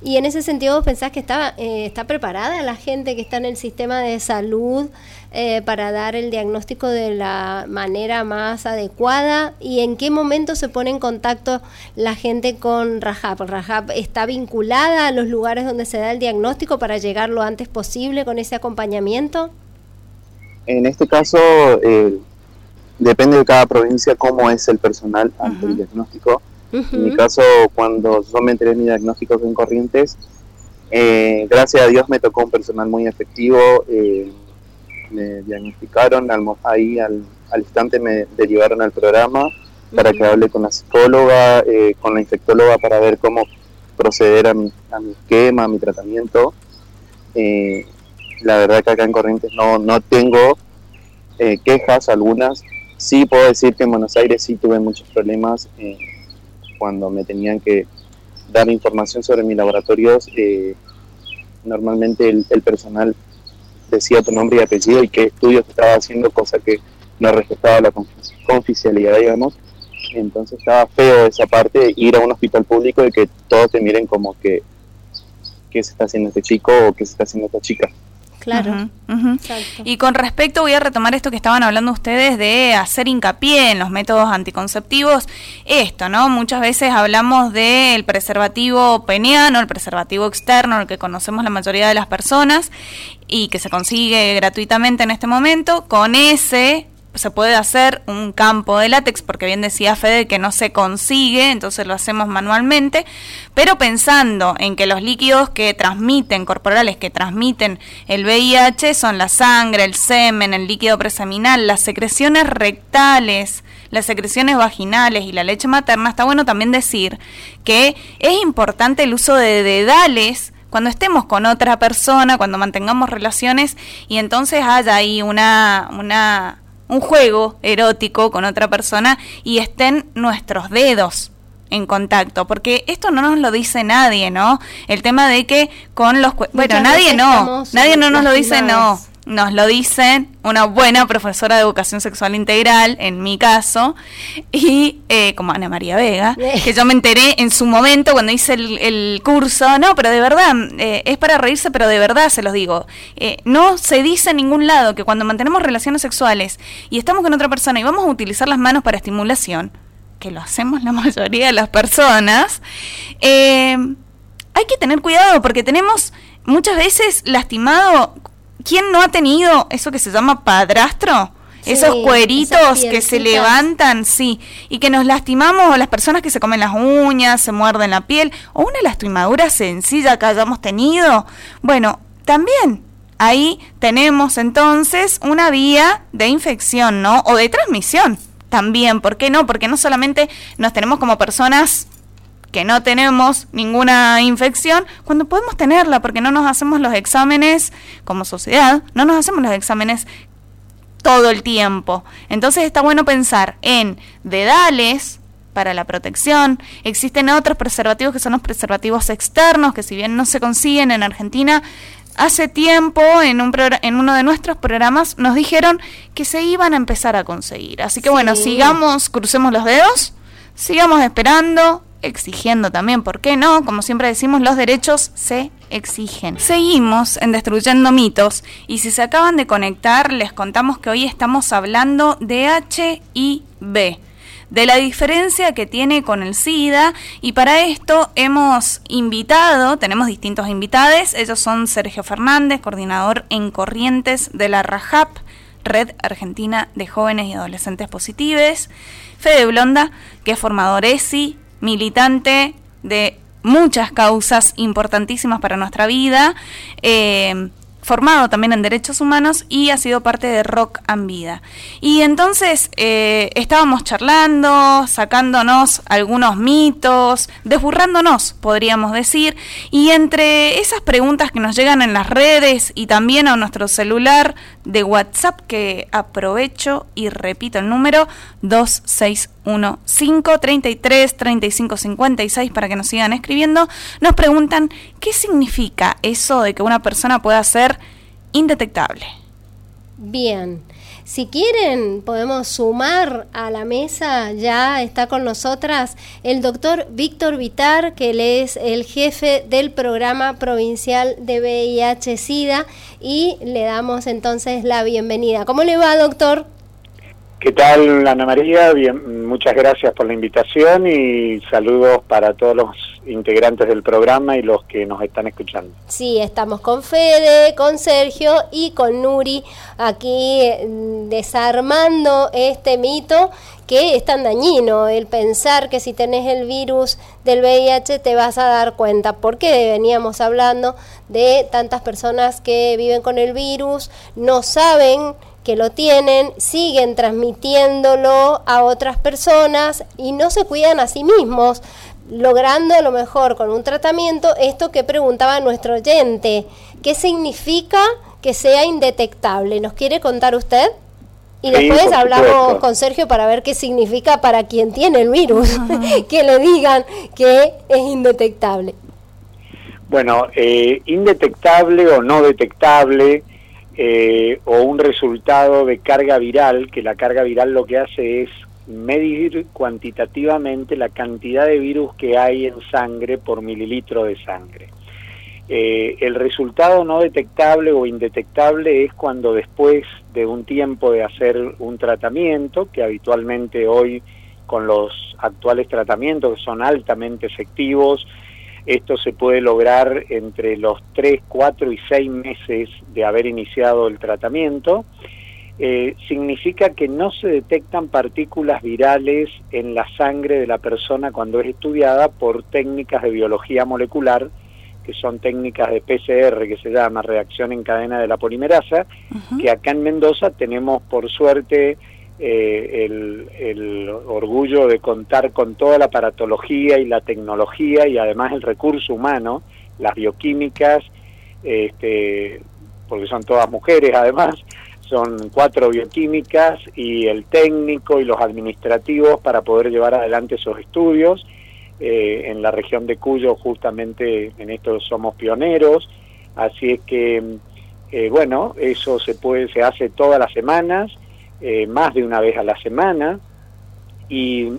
Y en ese sentido, ¿vos pensás que está, eh, está preparada la gente que está en el sistema de salud eh, para dar el diagnóstico de la manera más adecuada? ¿Y en qué momento se pone en contacto la gente con Rajab? ¿Rajab está vinculada a los lugares donde se da el diagnóstico para llegar lo antes posible con ese acompañamiento? En este caso, eh, depende de cada provincia cómo es el personal ante el diagnóstico en mi caso, cuando yo me enteré de mi diagnóstico en Corrientes, eh, gracias a Dios me tocó un personal muy efectivo. Eh, me diagnosticaron, ahí al, instante me derivaron al programa para que hable con la psicóloga, eh, con la infectóloga para ver cómo proceder a mi, a mi esquema, a mi tratamiento. la verdad que acá en Corrientes no, no tengo quejas algunas. Sí puedo decir que en Buenos Aires sí tuve muchos problemas cuando me tenían que dar información sobre mis laboratorios, eh, normalmente el, personal decía tu nombre y apellido y qué estudios estaba haciendo, cosa que no respetaba la confidencialidad, digamos. Entonces estaba feo esa parte, ir a un hospital público y que todos te miren como que qué se está haciendo este chico o qué se está haciendo esta chica. Claro. Y con respecto, voy a retomar esto que estaban hablando ustedes de hacer hincapié en los métodos anticonceptivos. Esto, ¿no? Muchas veces hablamos del preservativo peniano, el preservativo externo, el que conocemos la mayoría de las personas y que se consigue gratuitamente en este momento. Con ese se puede hacer un campo de látex, porque bien decía Fede que no se consigue, entonces lo hacemos manualmente, pero pensando en que los líquidos que transmiten, corporales que transmiten el VIH son la sangre, el semen, el líquido preseminal, las secreciones rectales, las secreciones vaginales y la leche materna, está bueno también decir que es importante el uso de dedales cuando estemos con otra persona, cuando mantengamos relaciones y entonces haya ahí una, una un juego erótico con otra persona y estén nuestros dedos en contacto, porque esto no nos lo dice nadie, ¿no? El tema de que con los... Bueno, nadie no, nadie no nos lo dice, no nos lo dicen una buena profesora de educación sexual integral, en mi caso, y eh, como Ana María Vega, que yo me enteré en su momento cuando hice el, curso, no, pero de verdad, eh, es para reírse, pero de verdad se los digo, eh, no se dice en ningún lado que cuando mantenemos relaciones sexuales y estamos con otra persona y vamos a utilizar las manos para estimulación, que lo hacemos la mayoría de las personas, hay que tener cuidado porque tenemos muchas veces lastimado, ¿quién no ha tenido eso que se llama padrastro? esos cueritos que se levantan, sí, y que nos lastimamos, o las personas que se comen las uñas, se muerden la piel, o una lastimadura sencilla que hayamos tenido. Bueno, también ahí tenemos entonces una vía de infección, ¿no? O de transmisión también, ¿por qué no? Porque no solamente nos tenemos como personas que no tenemos ninguna infección, cuando podemos tenerla, porque no nos hacemos los exámenes como sociedad, no nos hacemos los exámenes todo el tiempo. Entonces está bueno pensar en dedales para la protección. Existen otros preservativos que son los preservativos externos, que si bien no se consiguen en Argentina, hace tiempo en, un en uno de nuestros programas nos dijeron que se iban a empezar a conseguir. Así que bueno, sigamos, crucemos los dedos, sigamos esperando, exigiendo también, ¿por qué no? Como siempre decimos, los derechos se exigen. Seguimos en Destruyendo Mitos y si se acaban de conectar, les contamos que hoy estamos hablando de HIV de la diferencia que tiene con el SIDA y para esto hemos invitado, tenemos distintos invitados, ellos son Sergio Fernández, coordinador en Corrientes de la RAJAP, Red Argentina de Jóvenes y Adolescentes Positives, Fede Blonda, que es formador ESI, militante de muchas causas importantísimas para nuestra vida. Eh, formado también en derechos humanos y ha sido parte de Rock and Vida. Y entonces eh, estábamos charlando, sacándonos algunos mitos, desburrándonos, podríamos decir, y entre esas preguntas que nos llegan en las redes y también a nuestro celular de WhatsApp, que aprovecho y repito el número 2615333556 para que nos sigan escribiendo, nos preguntan qué significa eso de que una persona pueda ser indetectable. Bien, si quieren podemos sumar a la mesa, ya está con nosotras el doctor Víctor Vitar, que él es el jefe del programa provincial de VIH-Sida y le damos entonces la bienvenida. ¿Cómo le va, doctor? ¿Qué tal, Ana María? Bien, muchas gracias por la invitación y saludos para todos los integrantes del programa y los que nos están escuchando. Sí, estamos con Fede, con Sergio y con Nuri aquí mm, desarmando este mito que es tan dañino el pensar que si tenés el virus del VIH te vas a dar cuenta, porque veníamos hablando de tantas personas que viven con el virus, no saben que lo tienen, siguen transmitiéndolo a otras personas y no se cuidan a sí mismos, logrando a lo mejor con un tratamiento esto que preguntaba nuestro oyente, ¿qué significa que sea indetectable? ¿Nos quiere contar usted? Y después hablamos con Sergio para ver qué significa para quien tiene el virus, que le digan que es indetectable. Bueno, eh, indetectable o no detectable eh, o un resultado de carga viral, que la carga viral lo que hace es medir cuantitativamente la cantidad de virus que hay en sangre por mililitro de sangre. Eh, el resultado no detectable o indetectable es cuando después de un tiempo de hacer un tratamiento, que habitualmente hoy con los actuales tratamientos que son altamente efectivos, esto se puede lograr entre los 3, 4 y 6 meses de haber iniciado el tratamiento. Eh, significa que no se detectan partículas virales en la sangre de la persona cuando es estudiada por técnicas de biología molecular, que son técnicas de PCR, que se llama reacción en cadena de la polimerasa, que acá en Mendoza tenemos por suerte eh, el, orgullo de contar con toda la paratología y la tecnología y además el recurso humano, las bioquímicas, este, porque son todas mujeres además, son cuatro bioquímicas y el técnico y los administrativos para poder llevar adelante esos estudios. Eh, en la región de Cuyo justamente en esto somos pioneros, así es que, eh, bueno, eso se puede, se hace todas las semanas eh, más de una vez a la semana y,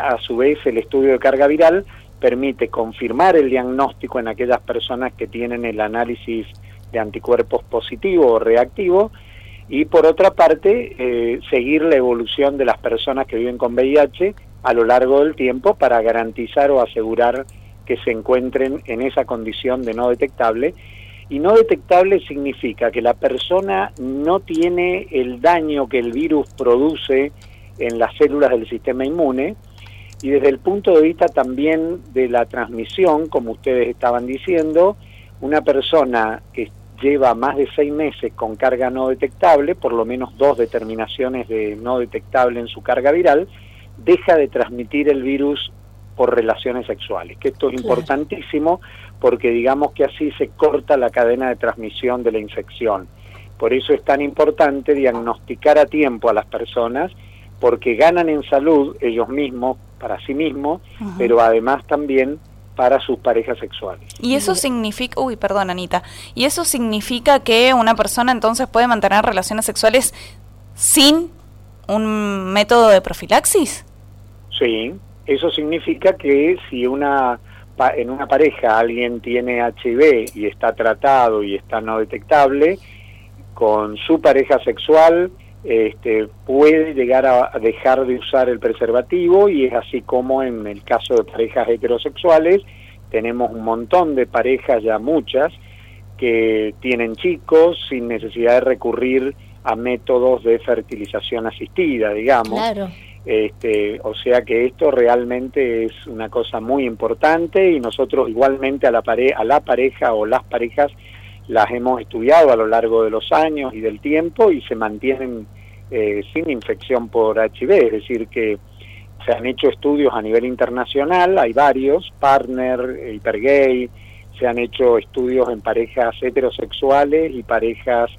a su vez el estudio de carga viral permite confirmar el diagnóstico en aquellas personas que tienen el análisis de anticuerpos positivo o reactivo y por otra parte eh, seguir la evolución de las personas que viven con VIH a lo largo del tiempo para garantizar o asegurar que se encuentren en esa condición de no detectable Y no detectable significa que la persona no tiene el daño que el virus produce en las células del sistema inmune, y desde el punto de vista también de la transmisión, como ustedes estaban diciendo, una persona que lleva más de seis meses con carga no detectable, por lo menos dos determinaciones de no detectable en su carga viral, deja de transmitir el virus por relaciones sexuales, que esto es importantísimo porque digamos que así se corta la cadena de transmisión de la infección. Por eso es tan importante diagnosticar a tiempo a las personas porque ganan en salud ellos mismos, para sí mismos, pero además también para sus parejas sexuales. Y eso significa, uy, perdón Anita, y eso significa que una persona entonces puede mantener relaciones sexuales sin un método de profilaxis? Sí, eso significa que si una en una pareja alguien tiene HIV y está tratado y está no detectable, con su pareja sexual este, puede llegar a dejar de usar el preservativo y es así como en el caso de parejas heterosexuales tenemos un montón de parejas, ya muchas, que tienen chicos sin necesidad de recurrir a métodos de fertilización asistida, digamos. Este, o sea que esto realmente es una cosa muy importante y nosotros igualmente a la, a la pareja o las parejas las hemos estudiado a lo largo de los años y del tiempo y se mantienen eh, sin infección por HIV, es decir que se han hecho estudios a nivel internacional, hay varios, partner, hipergay, se han hecho estudios en parejas heterosexuales y parejas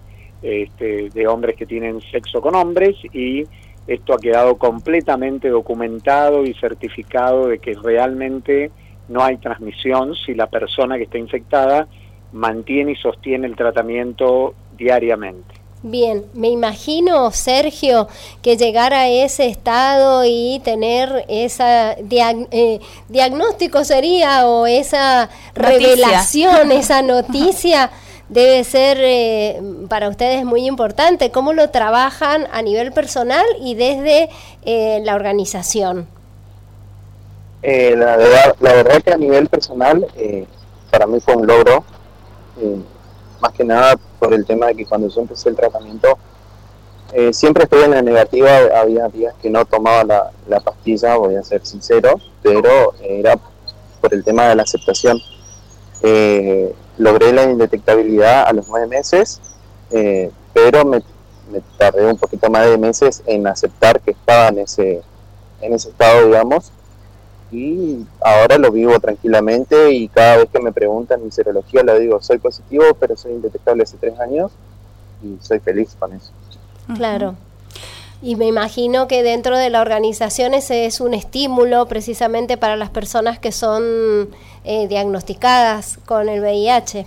este, de hombres que tienen sexo con hombres y esto ha quedado completamente documentado y certificado de que realmente no hay transmisión si la persona que está infectada mantiene y sostiene el tratamiento diariamente. Bien, me imagino, Sergio, que llegar a ese estado y tener esa eh, diagnóstico sería o esa revelación, esa noticia debe ser eh, para ustedes muy importante. ¿Cómo lo trabajan a nivel personal y desde eh, la organización? Eh, la, verdad, la verdad que a nivel personal para mí fue un logro, más que nada por el tema de que cuando yo empecé el tratamiento siempre estuve en la negativa, había días que no tomaba la, la pastilla, voy a ser sincero, pero era por el tema de la aceptación. Eh, logré la indetectabilidad a los nueve meses, eh, pero me, tardé un poquito más de meses en aceptar que estaba en ese, en ese estado, digamos, y ahora lo vivo tranquilamente y cada vez que me preguntan mi serología le digo, soy positivo, pero soy indetectable hace tres años y soy feliz con eso. Claro. Y me imagino que dentro de la organización ese es un estímulo precisamente para las personas que son eh, diagnosticadas con el VIH.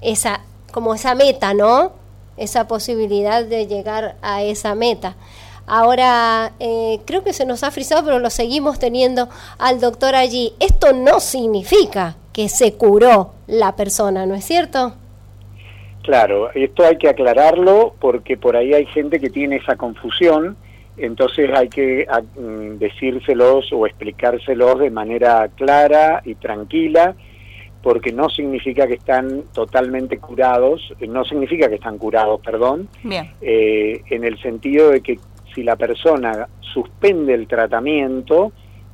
Esa, como esa meta, ¿no? Esa posibilidad de llegar a esa meta. Ahora, eh, creo que se nos ha frisado, pero lo seguimos teniendo al doctor allí. Esto no significa que se curó la persona, ¿no es cierto? Claro, esto hay que aclararlo porque por ahí hay gente que tiene esa confusión, entonces hay que mm, decírselos o explicárselos de manera clara y tranquila, porque no significa que están totalmente curados, no significa que están curados, perdón, eh, en el sentido de que si la persona suspende el tratamiento,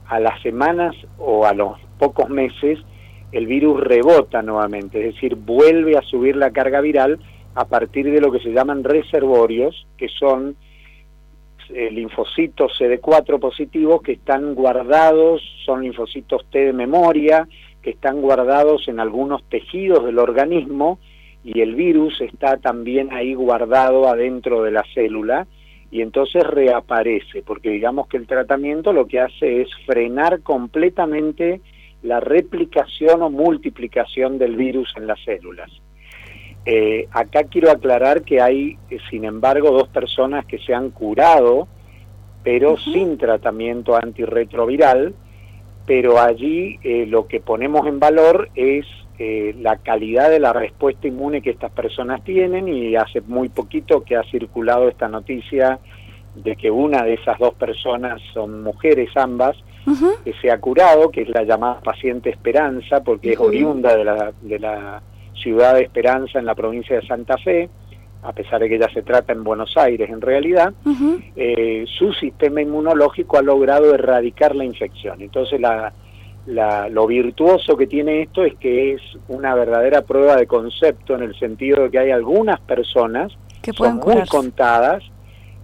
a las semanas o a los pocos meses, el virus rebota nuevamente, es decir, vuelve a subir la carga viral a partir de lo que se llaman reservorios, que son eh, linfocitos CD4 positivos que están guardados, son linfocitos T de memoria, que están guardados en algunos tejidos del organismo y el virus está también ahí guardado adentro de la célula y entonces reaparece, porque digamos que el tratamiento lo que hace es frenar completamente la replicación o multiplicación del virus en las células. Eh, acá quiero aclarar que hay, eh, sin embargo, dos personas que se han curado, pero sin tratamiento antirretroviral, pero allí eh, lo que ponemos en valor es la calidad de la respuesta inmune que estas personas tienen y hace muy poquito que ha circulado esta noticia de que una de esas dos personas son mujeres ambas, que se ha curado, que es la llamada paciente esperanza, porque es oriunda de la, de la ciudad de Esperanza en la provincia de Santa Fe, a pesar de que ya se trata en Buenos Aires en realidad, eh, su sistema inmunológico ha logrado erradicar la infección. Entonces la, lo virtuoso que tiene esto es que es una verdadera prueba de concepto en el sentido de que hay algunas personas, que son muy contadas,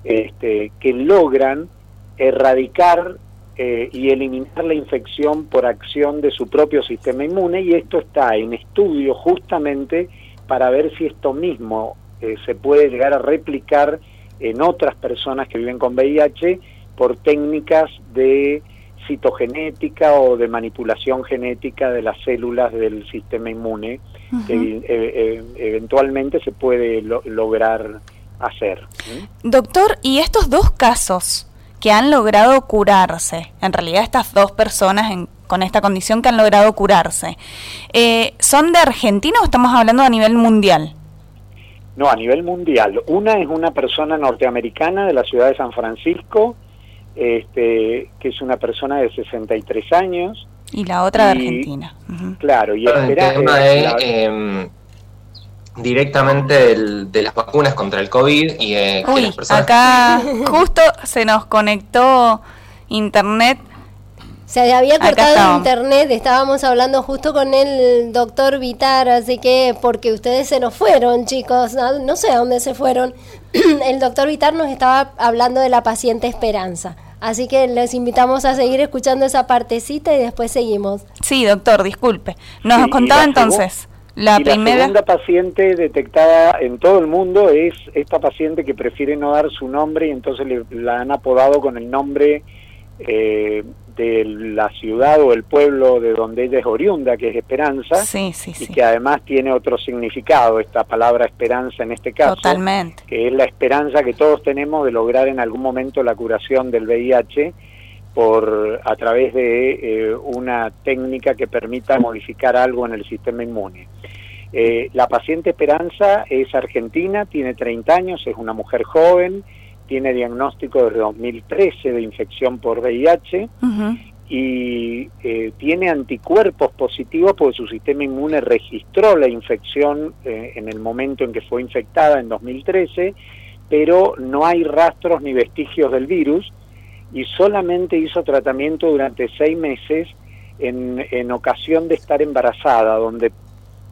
este, que logran erradicar eh, y eliminar la infección por acción de su propio sistema inmune y esto está en estudio justamente para ver si esto mismo eh, se puede llegar a replicar en otras personas que viven con VIH por técnicas de citogenética o de manipulación genética de las células del sistema inmune que eh, eventualmente se puede lograr hacer. Doctor, ¿y estos dos casos que han logrado curarse, en realidad estas dos personas con esta condición que han logrado curarse, eh, ¿son de Argentina o estamos hablando a nivel mundial? No, a nivel mundial. Una es una persona norteamericana de la ciudad de San Francisco, este, que es una persona de 63 años. Y la otra de Argentina. Claro, y el tema directamente de las vacunas contra el COVID y eh, acá justo se nos conectó internet se había cortado internet, estábamos hablando justo con el doctor Vitar, así que porque ustedes se nos fueron, chicos, no, sé a dónde se fueron. el doctor Vitar nos estaba hablando de la paciente Esperanza. Así que les invitamos a seguir escuchando esa partecita y después seguimos. Sí, doctor, disculpe. Nos contaba entonces. La, primera... la segunda paciente detectada en todo el mundo es esta paciente que prefiere no dar su nombre y entonces le, la han apodado con el nombre eh, de la ciudad o el pueblo de donde ella es oriunda, que es Esperanza, y que además tiene otro significado, esta palabra esperanza en este caso, Totalmente. que es la esperanza que todos tenemos de lograr en algún momento la curación del VIH por a través de eh, una técnica que permita modificar algo en el sistema inmune. Eh, la paciente Esperanza es argentina, tiene 30 años, es una mujer joven, tiene diagnóstico desde 2013 de infección por VIH y eh, tiene anticuerpos positivos porque su sistema inmune registró la infección eh, en el momento en que fue infectada en 2013, pero no hay rastros ni vestigios del virus y solamente hizo tratamiento durante seis meses en, en ocasión de estar embarazada, donde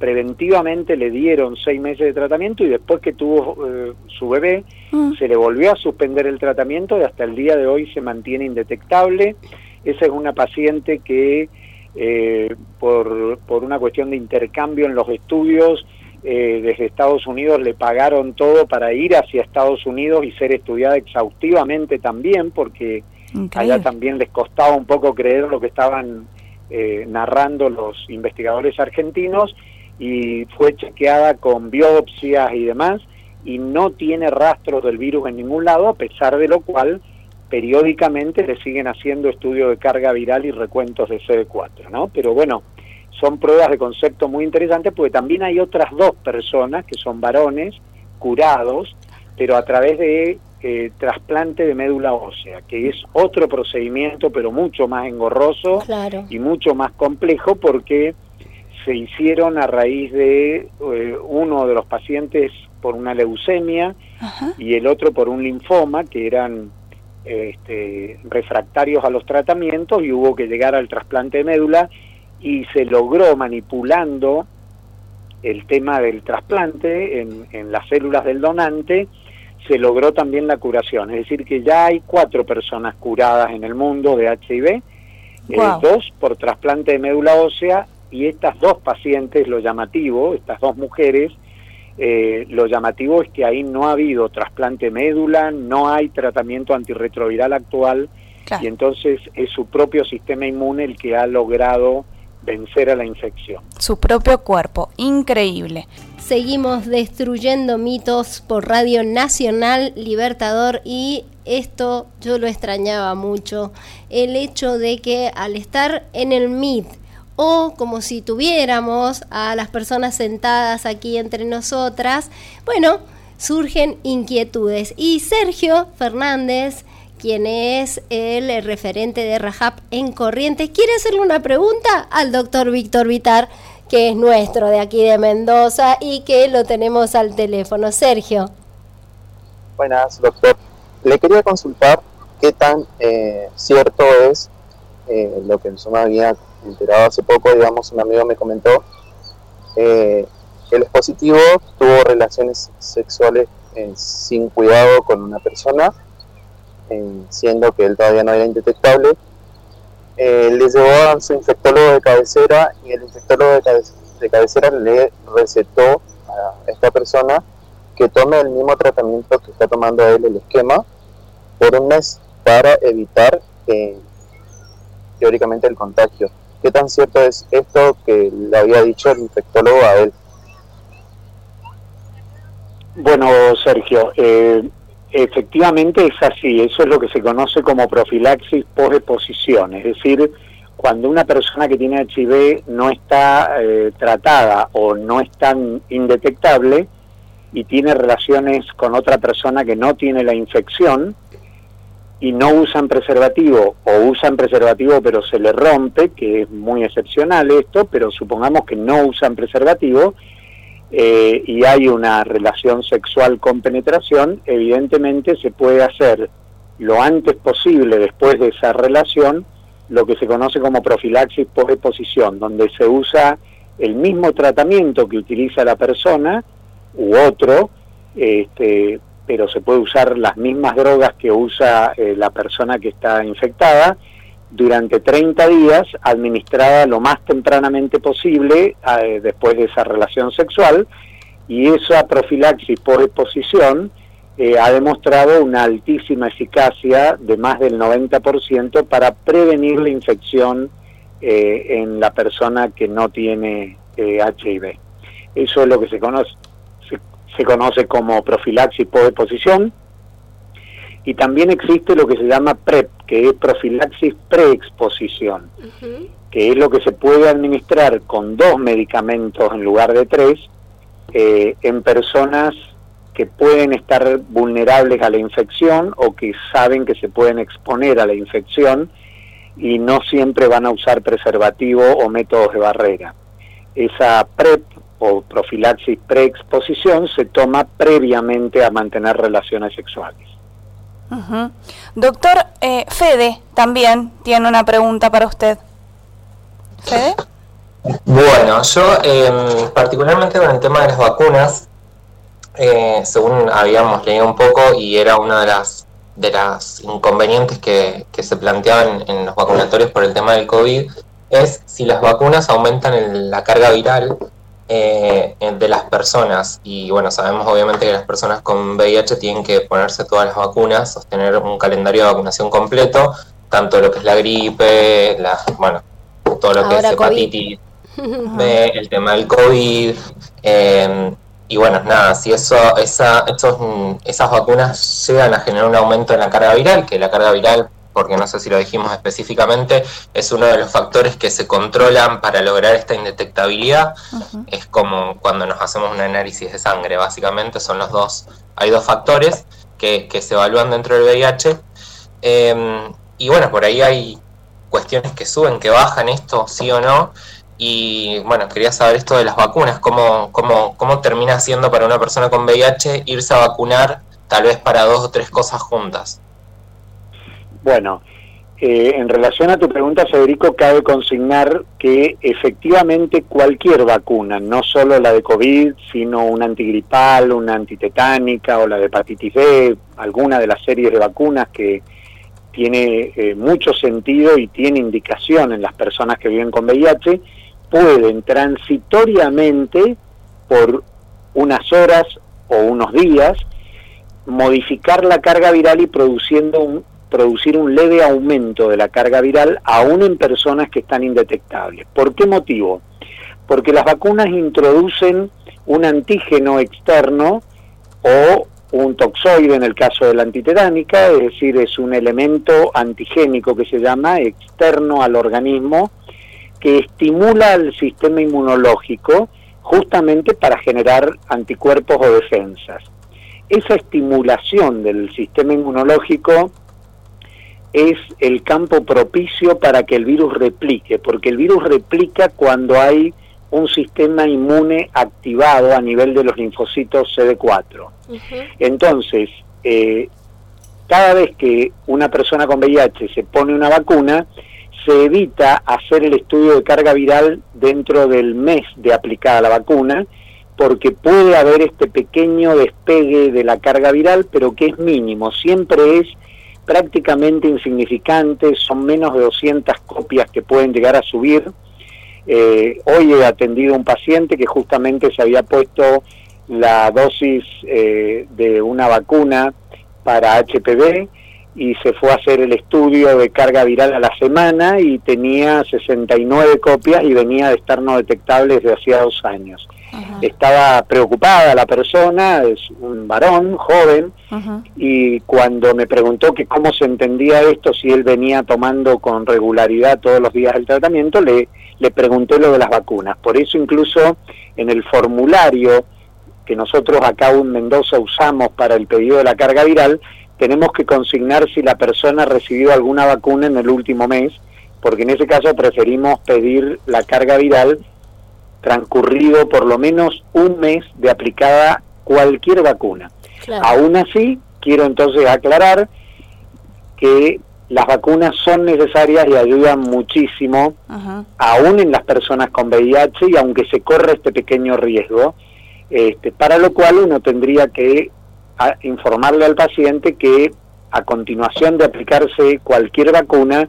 preventivamente le dieron seis meses de tratamiento y después que tuvo eh, su bebé mm. se le volvió a suspender el tratamiento y hasta el día de hoy se mantiene indetectable. Esa es una paciente que eh, por, por, una cuestión de intercambio en los estudios eh, desde Estados Unidos le pagaron todo para ir hacia Estados Unidos y ser estudiada exhaustivamente también porque allá también les costaba un poco creer lo que estaban narrando los investigadores argentinos y fue chequeada con biopsias y demás y no tiene rastros del virus en ningún lado, a pesar de lo cual periódicamente le siguen haciendo estudios de carga viral y recuentos de CD4, ¿no? Pero bueno, son pruebas de concepto muy interesantes porque también hay otras dos personas que son varones curados, pero a través de eh, trasplante de médula ósea, que es otro procedimiento pero mucho más engorroso y mucho más complejo porque se hicieron a raíz de eh, uno de los pacientes por una leucemia y el otro por un linfoma, que eran este, refractarios a los tratamientos y hubo que llegar al trasplante de médula y se logró manipulando el tema del trasplante en, las células del donante, se logró también la curación. Es decir, que ya hay cuatro personas curadas en el mundo de HIV, eh, dos por trasplante de médula ósea y estas dos pacientes, lo llamativo, estas dos mujeres, eh, lo llamativo es que ahí no ha habido trasplante médula, no hay tratamiento antirretroviral actual y entonces es su propio sistema inmune el que ha logrado vencer a la infección. Su propio cuerpo, increíble. Seguimos destruyendo mitos por Radio Nacional Libertador y esto yo lo extrañaba mucho, el hecho de que al estar en el MIT o como si tuviéramos a las personas sentadas aquí entre nosotras, bueno, surgen inquietudes. Y Sergio Fernández, quien es el referente de Rajab en Corrientes, quiere hacerle una pregunta al doctor Víctor Vitar, que es nuestro de aquí de Mendoza y que lo tenemos al teléfono. Sergio. Buenas, doctor. Le quería consultar qué tan eh, cierto es eh, lo que en suma había enterado hace poco, digamos, un amigo me comentó, eh, el expositivo tuvo relaciones sexuales eh, sin cuidado con una persona, siendo que él todavía no era indetectable. le llevó a su infectólogo de cabecera y el infectólogo de, de cabecera le recetó a esta persona que tome el mismo tratamiento que está tomando él, el esquema, por un mes para evitar teóricamente el contagio. ¿Qué tan cierto es esto que le había dicho el infectólogo a él? Bueno, Sergio, eh, efectivamente es así. Eso es lo que se conoce como profilaxis por exposición. Es decir, cuando una persona que tiene HIV no está eh, tratada o no es tan indetectable, y tiene relaciones con otra persona que no tiene la infección y no usan preservativo o usan preservativo pero se le rompe, que es muy excepcional esto, pero supongamos que no usan preservativo eh, y hay una relación sexual con penetración, evidentemente se puede hacer lo antes posible después de esa relación lo que se conoce como profilaxis por exposición, donde se usa el mismo tratamiento que utiliza la persona, u otro, este, pero se puede usar las mismas drogas que usa eh, la persona que está infectada durante 30 días, administrada lo más tempranamente posible eh, después de esa relación sexual, y esa profilaxis por exposición eh, ha demostrado una altísima eficacia de más del 90% para prevenir la infección en la persona que no tiene HIV. Eso es lo que se conoce, se conoce como profilaxis por exposición, y también existe lo que se llama PrEP, que es profilaxis preexposición, que es lo que se puede administrar con dos medicamentos en lugar de tres eh, en personas que pueden estar vulnerables a la infección o que saben que se pueden exponer a la infección y no siempre van a usar preservativo o métodos de barrera. Esa PrEP o profilaxis preexposición se toma previamente a mantener relaciones sexuales. Doctor eh, Fede también tiene una pregunta para usted. Fede. Bueno, yo em, particularmente con el tema de las vacunas, eh, según habíamos leído un poco y era una de las de las inconvenientes que, se planteaban en los vacunatorios por el tema del COVID, es si las vacunas aumentan la carga viral eh, de las personas. Y bueno, sabemos obviamente que las personas con VIH tienen que ponerse todas las vacunas, sostener un calendario de vacunación completo, tanto lo que es la gripe, la, bueno, todo lo que es hepatitis el tema del COVID. Em, y bueno, nada, si eso, esa, esas vacunas llegan a generar un aumento en la carga viral, que la carga viral porque no sé si lo dijimos específicamente, es uno de los factores que se controlan para lograr esta indetectabilidad. Es como cuando nos hacemos un análisis de sangre, básicamente son los dos, hay dos factores que, se evalúan dentro del VIH. Em, y bueno, por ahí hay cuestiones que suben, que bajan esto, sí o no. Y bueno, quería saber esto de las vacunas, cómo, cómo, cómo termina siendo para una persona con VIH irse a vacunar tal vez para dos o tres cosas juntas. Bueno, eh, en relación a tu pregunta, Federico, cabe consignar que efectivamente cualquier vacuna, no solo la de COVID, sino una antigripal, una antitetánica o la de hepatitis B, alguna de las series de vacunas que tiene eh, mucho sentido y tiene indicación en las personas que viven con VIH, pueden transitoriamente, por unas horas o unos días, modificar la carga viral y produciendo un, producir un leve aumento de la carga viral aún en personas que están indetectables. ¿Por qué motivo? Porque las vacunas introducen un antígeno externo o un toxoide en el caso de la antitetánica, es decir, es un elemento antigénico que se llama externo al organismo que estimula al sistema inmunológico justamente para generar anticuerpos o defensas. Esa estimulación del sistema inmunológico es el campo propicio para que el virus replique, porque el virus replica cuando hay un sistema inmune activado a nivel de los linfocitos CD4. Entonces, eh, cada vez que una persona con VIH se pone una vacuna, se evita hacer el estudio de carga viral dentro del mes de aplicada la vacuna, porque puede haber este pequeño despegue de la carga viral, pero que es mínimo, siempre es prácticamente insignificante, son menos de 200 copias que pueden llegar a subir. Eh, hoy he atendido a un paciente que justamente se había puesto la dosis eh, de una vacuna para HPV y se fue a hacer el estudio de carga viral a la semana y tenía 69 copias y venía de estar no detectable desde hacía dos años. Estaba preocupada la persona, es un varón joven, y cuando me preguntó que cómo se entendía esto, si él venía tomando con regularidad todos los días el tratamiento, le, le pregunté lo de las vacunas. Por eso incluso en el formulario que nosotros acá en Mendoza usamos para el pedido de la carga viral, tenemos que consignar si la persona ha recibido alguna vacuna en el último mes, porque en ese caso preferimos pedir la carga viral transcurrido por lo menos un mes de aplicada cualquier vacuna. Aún así, quiero entonces aclarar que las vacunas son necesarias y ayudan muchísimo, aún en las personas con VIH y aunque se corre este pequeño riesgo, este, para lo cual uno tendría que informarle al paciente que a continuación de aplicarse cualquier vacuna,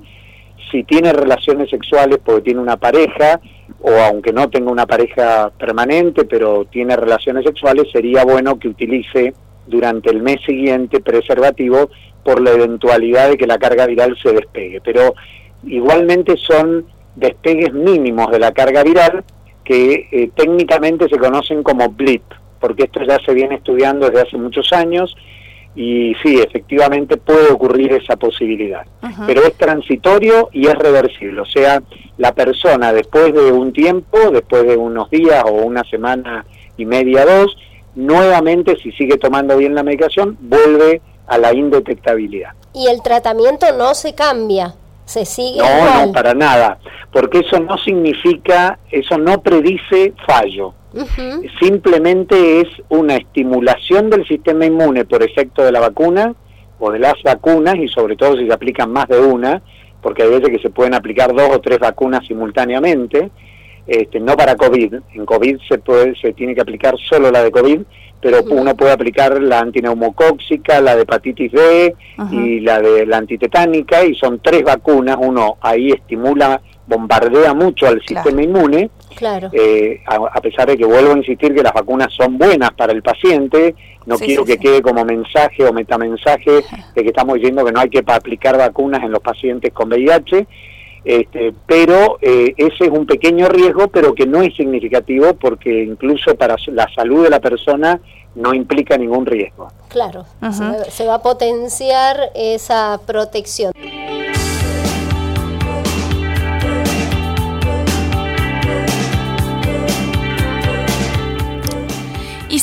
si tiene relaciones sexuales porque tiene una pareja, o aunque no tenga una pareja permanente, pero tiene relaciones sexuales, sería bueno que utilice durante el mes siguiente preservativo por la eventualidad de que la carga viral se despegue. Pero igualmente son despegues mínimos de la carga viral que eh, técnicamente se conocen como blip, porque esto ya se viene estudiando desde hace muchos años y sí, efectivamente puede ocurrir esa posibilidad, pero es transitorio y es reversible, o sea, la persona después de un tiempo, después de unos días o una semana y media, dos, nuevamente si sigue tomando bien la medicación, vuelve a la indetectabilidad. Y el tratamiento no se cambia, se sigue no, No, para nada, porque eso no significa, eso no predice fallo. Simplemente es una estimulación del sistema inmune por efecto de la vacuna o de las vacunas y sobre todo si se aplican más de una, porque hay veces que se pueden aplicar dos o tres vacunas simultáneamente, este, no para COVID. En COVID se, puede, se tiene que aplicar solo la de COVID, pero uno puede aplicar la antineumocóxica, la de hepatitis B y la de la antitetánica, y son tres vacunas. Uno ahí estimula, bombardea mucho al sistema inmune Claro. Eh, a, pesar de que vuelvo a insistir que las vacunas son buenas para el paciente, no quiero que quede como mensaje o metamensaje de que estamos diciendo que no hay que aplicar vacunas en los pacientes con VIH, este, pero eh, ese es un pequeño riesgo, pero que no es significativo porque incluso para la salud de la persona no implica ningún riesgo. Claro, se va a potenciar esa protección.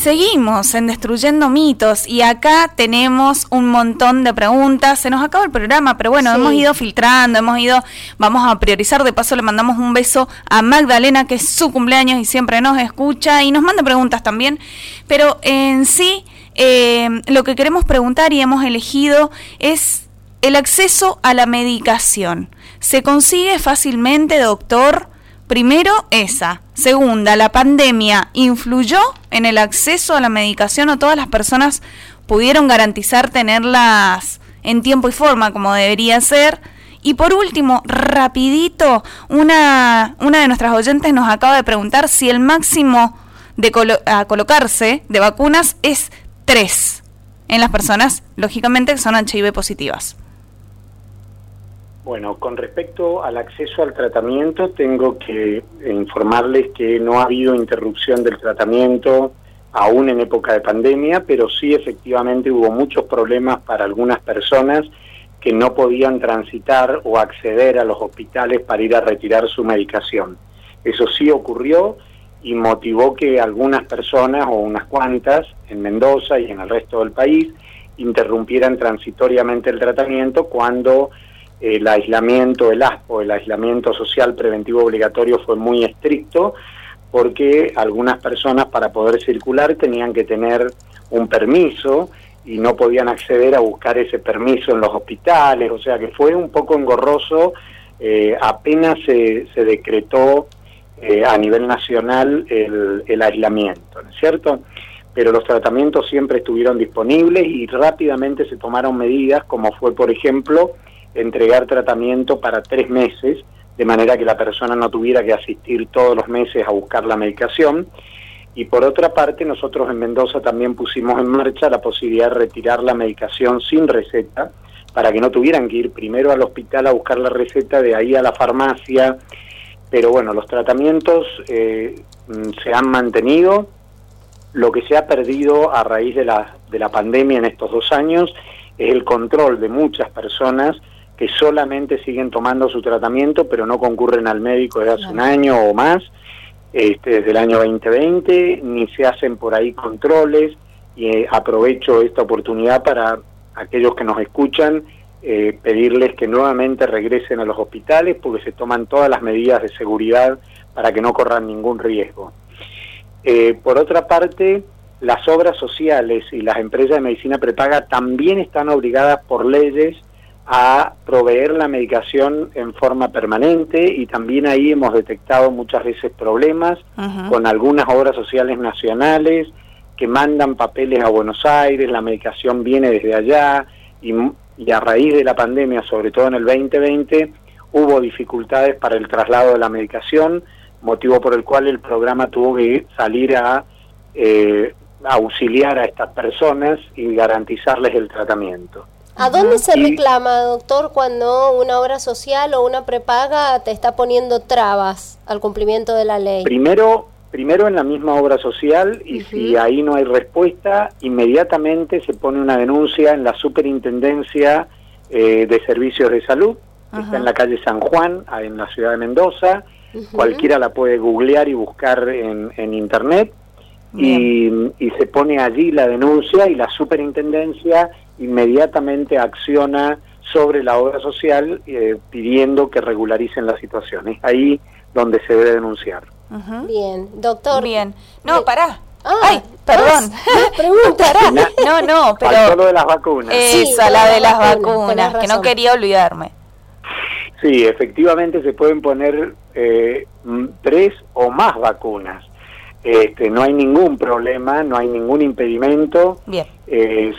Seguimos en Destruyendo Mitos y acá tenemos un montón de preguntas. Se nos acaba el programa, pero bueno, hemos ido filtrando, hemos ido, vamos a priorizar. De paso le mandamos un beso a Magdalena, que es su cumpleaños y siempre nos escucha y nos manda preguntas también. Pero en sí, eh, lo que queremos preguntar y hemos elegido es el acceso a la medicación. ¿Se consigue fácilmente, doctor? Primero, esa. Segunda, la pandemia influyó en el acceso a la medicación o todas las personas pudieron garantizar tenerlas en tiempo y forma como debería ser. Y por último, rapidito, una, una de nuestras oyentes nos acaba de preguntar si el máximo de a colocarse de vacunas es 3 en las personas, lógicamente, que son HIV positivas. Bueno, con respecto al acceso al tratamiento, tengo que informarles que no ha habido interrupción del tratamiento aún en época de pandemia, pero sí efectivamente hubo muchos problemas para algunas personas que no podían transitar o acceder a los hospitales para ir a retirar su medicación. Eso sí ocurrió y motivó que algunas personas o unas cuantas en Mendoza y en el resto del país interrumpieran transitoriamente el tratamiento cuando el aislamiento, el ASPO, el aislamiento social preventivo obligatorio fue muy estricto, porque algunas personas para poder circular tenían que tener un permiso y no podían acceder a buscar ese permiso en los hospitales, o sea que fue un poco engorroso, eh, apenas se, se decretó eh, a nivel nacional el, el aislamiento, ¿no es cierto? Pero los tratamientos siempre estuvieron disponibles y rápidamente se tomaron medidas, como fue, por ejemplo, entregar tratamiento para tres meses, de manera que la persona no tuviera que asistir todos los meses a buscar la medicación. Y por otra parte, nosotros en Mendoza también pusimos en marcha la posibilidad de retirar la medicación sin receta, para que no tuvieran que ir primero al hospital a buscar la receta, de ahí a la farmacia. Pero bueno, los tratamientos eh, mm, se han mantenido. Lo que se ha perdido a raíz de la, de la pandemia en estos dos años es el control de muchas personas que solamente siguen tomando su tratamiento, pero no concurren al médico desde hace un año o más, este, desde el año 2020, ni se hacen por ahí controles, y eh, aprovecho esta oportunidad para aquellos que nos escuchan, eh, pedirles que nuevamente regresen a los hospitales porque se toman todas las medidas de seguridad para que no corran ningún riesgo. Eh, por otra parte, las obras sociales y las empresas de medicina prepaga también están obligadas por leyes a proveer la medicación en forma permanente y también ahí hemos detectado muchas veces problemas con algunas obras sociales nacionales que mandan papeles a Buenos Aires, la medicación viene desde allá y, y a raíz de la pandemia, sobre todo en el 2020, hubo dificultades para el traslado de la medicación, motivo por el cual el programa tuvo que salir a eh, auxiliar a estas personas y garantizarles el tratamiento. ¿A dónde se reclama, doctor, cuando una obra social o una prepaga te está poniendo trabas al cumplimiento de la ley? Primero, primero en la misma obra social y si ahí no hay respuesta, inmediatamente se pone una denuncia en la Superintendencia eh, de Servicios de Salud, que está en la calle San Juan, en la ciudad de Mendoza. Cualquiera la puede googlear y buscar en, en internet. Y, y, se pone allí la denuncia y la superintendencia inmediatamente acciona sobre la obra social eh, pidiendo que regularicen la situación. Es ahí donde se debe denunciar. Bien, doctor. Bien. No, pará. Ah, Ay, perdón. Pregunta. no, no, pero... Faltó lo de las vacunas. Esa, la de las vacunas, que no quería olvidarme. Sí, efectivamente se pueden poner eh, tres o más vacunas. Este, no hay ningún problema, no hay ningún impedimento. Bien. Eh,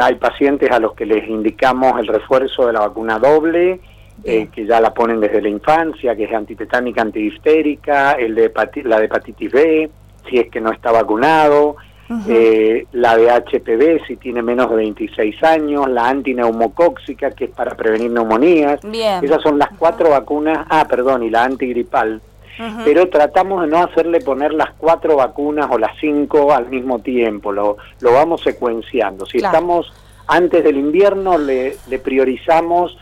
hay pacientes a los que les indicamos el refuerzo de la vacuna doble, eh, que ya la ponen desde la infancia, que es antitetánica, antidiftérica, el de la de hepatitis B, si es que no está vacunado, eh, la de HPV si tiene menos de 26 años, la antineumocóxica, que es para prevenir neumonías. Bien. Esas son las cuatro vacunas, ah, perdón, y la antigripal pero tratamos de no hacerle poner las cuatro vacunas o las cinco al mismo tiempo, lo, lo vamos secuenciando. Si estamos antes del invierno, le, le, priorizamos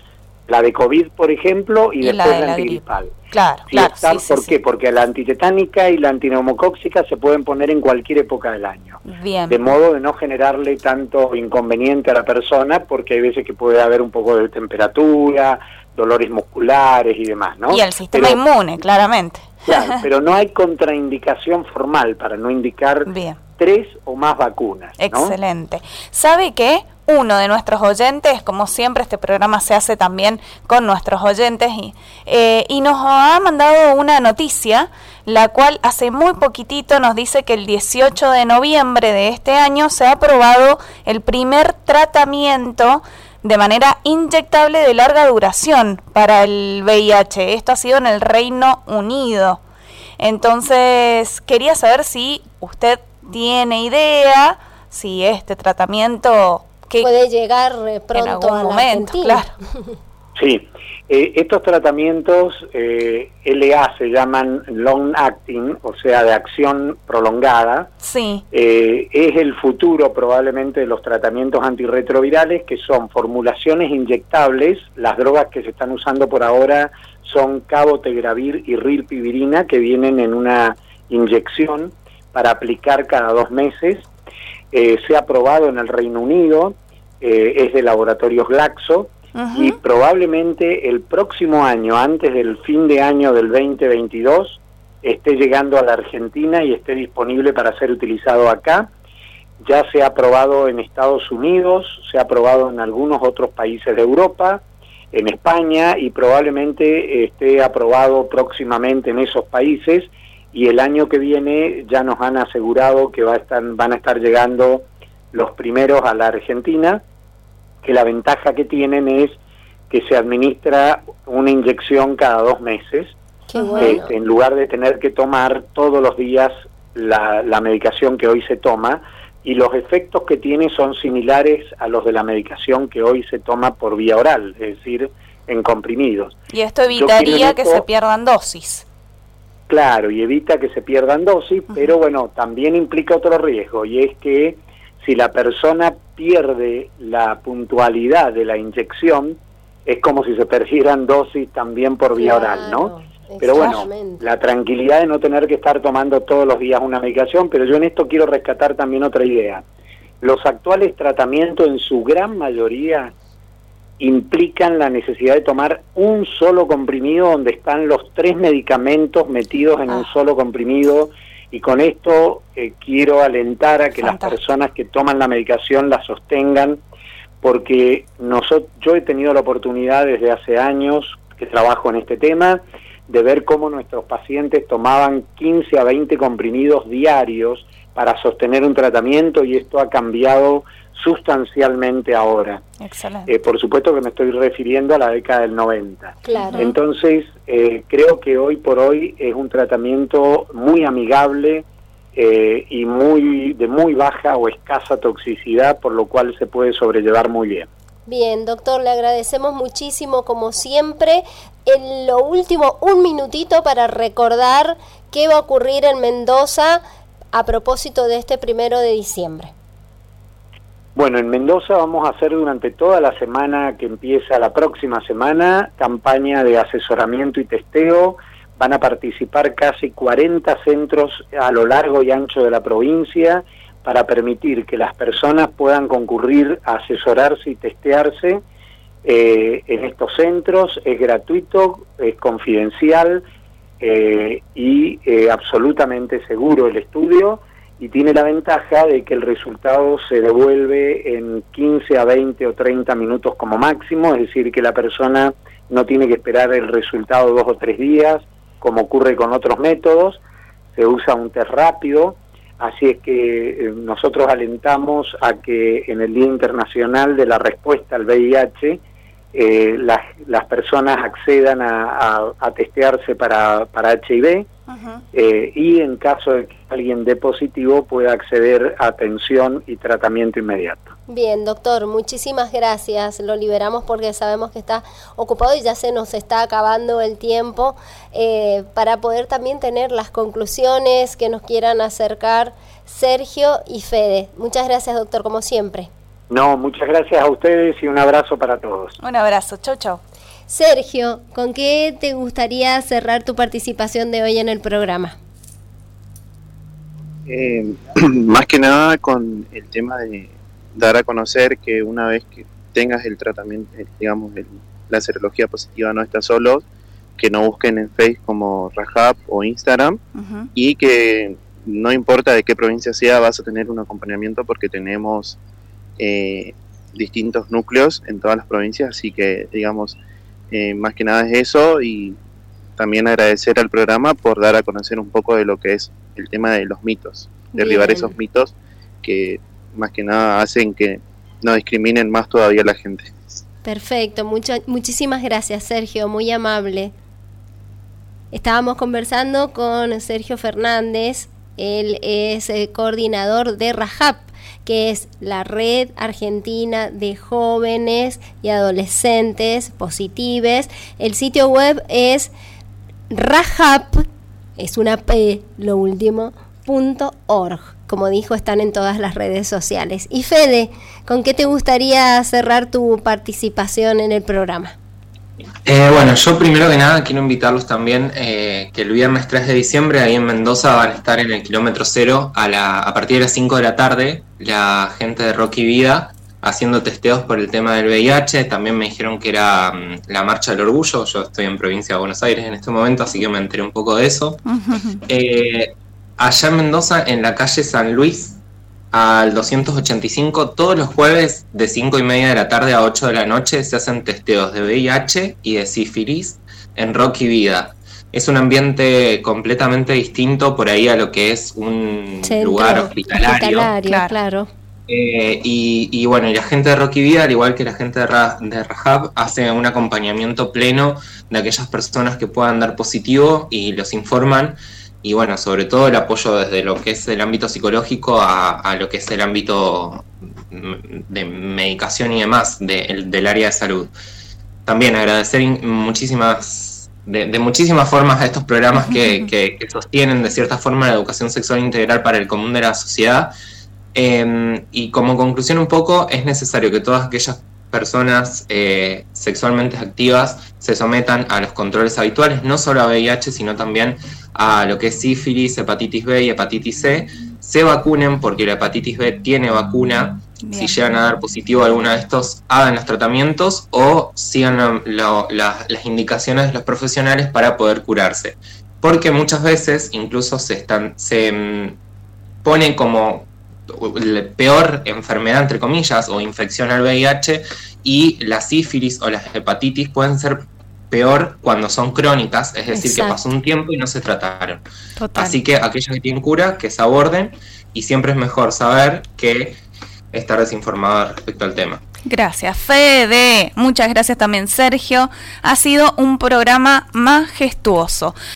la de COVID, por ejemplo, y, después la, la antigripal. Claro, claro. ¿Por qué? Porque la antitetánica y la antineumocóxica se pueden poner en cualquier época del año. Bien. De modo de no generarle tanto inconveniente a la persona, porque hay veces que puede haber un poco de temperatura, dolores musculares y demás, ¿no? Y el sistema inmune, claramente. Claro, pero no hay contraindicación formal para no indicar tres o más vacunas. Excelente. ¿Sabe qué? Uno de nuestros oyentes, como siempre este programa se hace también con nuestros oyentes, y, eh, y nos ha mandado una noticia, la cual hace muy poquitito nos dice que el 18 de noviembre de este año se ha aprobado el primer tratamiento de manera inyectable de larga duración para el VIH. Esto ha sido en el Reino Unido. Entonces, quería saber si usted tiene idea, si este tratamiento que puede llegar eh, pronto en algún momento, claro. Sí, eh, estos tratamientos eh, LA se llaman long acting, o sea, de acción prolongada. Sí. Eh, es el futuro probablemente de los tratamientos antirretrovirales, que son formulaciones inyectables. Las drogas que se están usando por ahora son cabotegravir y rilpivirina, que vienen en una inyección para aplicar cada dos meses. se ha aprobado en el Reino Unido, es de laboratorios Glaxo y probablemente el próximo año, antes del fin de año del 2022, esté llegando a la Argentina y esté disponible para ser utilizado acá. Ya se ha aprobado en Estados Unidos, se ha aprobado en algunos otros países de Europa, en España y probablemente esté aprobado próximamente en esos países. Y el año que viene ya nos han asegurado que va a estar, van a estar llegando los primeros a la Argentina, que la ventaja que tienen es que se administra una inyección cada dos meses, este, en lugar de tener que tomar todos los días la, la medicación que hoy se toma, y los efectos que tiene son similares a los de la medicación que hoy se toma por vía oral, es decir, en comprimidos. Y esto evitaría que se pierdan dosis. Claro, y evita que se pierdan dosis, pero bueno, también implica otro riesgo, y es que si la persona pierde la puntualidad de la inyección, es como si se perdieran dosis también por vía oral, ¿no? Pero bueno, la tranquilidad de no tener que estar tomando todos los días una medicación, pero yo en esto quiero rescatar también otra idea. Los actuales tratamientos en su gran mayoría implican la necesidad de tomar un solo comprimido donde están los tres medicamentos metidos en un ah. solo comprimido y con esto eh, quiero alentar a que las personas que toman la medicación la sostengan, porque nosotros, yo he tenido la oportunidad desde hace años que trabajo en este tema, de ver cómo nuestros pacientes tomaban 15 a 20 comprimidos diarios para sostener un tratamiento y esto ha cambiado sustancialmente ahora. Excelente. Eh, por supuesto que me estoy refiriendo a la década del 90. Claro. Entonces, eh, creo que hoy por hoy es un tratamiento muy amigable eh, y muy de muy baja o escasa toxicidad, por lo cual se puede sobrellevar muy bien. Bien, doctor, le agradecemos muchísimo como siempre. En lo último, un minutito para recordar qué va a ocurrir en Mendoza a propósito de este primero de diciembre. Bueno, en Mendoza vamos a hacer durante toda la semana que empieza la próxima semana campaña de asesoramiento y testeo. Van a participar casi 40 centros a lo largo y ancho de la provincia para permitir que las personas puedan concurrir a asesorarse y testearse eh, en estos centros. Es gratuito, es confidencial eh, y eh, absolutamente seguro el estudio y tiene la ventaja de que el resultado se devuelve en 15 a 20 o 30 minutos como máximo, es decir, que la persona no tiene que esperar el resultado dos o tres días, como ocurre con otros métodos, se usa un test rápido, así es que eh, nosotros alentamos a que en el Día Internacional de la Respuesta al VIH, eh, las, las, personas accedan a, a, testearse para, para HIV eh, y en caso de que alguien dé positivo pueda acceder a atención y tratamiento inmediato. Bien, doctor, muchísimas gracias. Lo liberamos porque sabemos que está ocupado y ya se nos está acabando el tiempo eh, para poder también tener las conclusiones que nos quieran acercar Sergio y Fede. Muchas gracias, doctor, como siempre. No, muchas gracias a ustedes y un abrazo para todos. Un abrazo, chau, chau. Sergio, ¿con qué te gustaría cerrar tu participación de hoy en el programa? Eh, más que nada con el tema de dar a conocer que una vez que tengas el tratamiento, eh, digamos, la serología positiva no está solo, que no busquen en Facebook como Rajab o Instagram y que no importa de qué provincia sea, vas a tener un acompañamiento porque tenemos eh, distintos núcleos en todas las provincias, así que digamos, eh, más que nada es eso y también agradecer al programa por dar a conocer un poco de lo que es el tema de los mitos, derribar esos mitos que más que nada hacen que no discriminen más todavía a la gente. Perfecto, mucho, muchísimas gracias Sergio, muy amable. Estábamos conversando con Sergio Fernández, él es el coordinador de RAJAP, que es la Red Argentina de Jóvenes y Adolescentes Positives. El sitio web es rajap, es una P, lo último, punto org. Como dijo, están en todas las redes sociales. Y Fede, ¿con qué te gustaría cerrar tu participación en el programa? Eh, bueno, yo primero que nada quiero invitarlos también eh, que el viernes 3 de diciembre ahí en Mendoza van a estar en el kilómetro cero a, la, a partir de las 5 de la tarde la gente de Rocky Vida haciendo testeos por el tema del VIH, también me dijeron que era mm, la Marcha del Orgullo, yo estoy en provincia de Buenos Aires en este momento, así que me enteré un poco de eso. Eh, allá en Mendoza, en la calle San Luis, al 285, todos los jueves de 5 y media de la tarde a 8 de la noche se hacen testeos de VIH y de sífilis en Rock y Vida. Es un ambiente completamente distinto por ahí a lo que es un lugar hospitalario. claro. Eh, y, bueno, y la gente de Rocky Vida, al igual que la gente de, de Rahab, hace un acompañamiento pleno de aquellas personas que puedan dar positivo y los informan. Y bueno, sobre todo el apoyo desde lo que es el ámbito psicológico a, lo que es el ámbito de medicación y demás del área de salud. También agradecer muchísimas de, muchísimas formas a estos programas que, que, sostienen de cierta forma la educación sexual integral para el común de la sociedad Em, y como conclusión un poco, es necesario que todas aquellas personas eh, sexualmente activas se sometan a los controles habituales, no solo a VIH, sino también a lo que es sífilis, hepatitis B y hepatitis C. Se vacunen porque la hepatitis B tiene vacuna. Si llegan a dar positivo a alguno de estos, hagan los tratamientos o sigan las indicaciones de los profesionales para poder curarse. Porque muchas veces incluso se, están, se mm, pone como la peor enfermedad, entre comillas, o infección al VIH, y la sífilis o las hepatitis pueden ser peor cuando son crónicas, es decir, que pasó un tiempo y no se trataron. Así que aquellos que tienen cura, que se aborden, y siempre es mejor saber que estar desinformado respecto al tema. Gracias, Fede. Muchas gracias también, Sergio. Ha sido un programa majestuoso.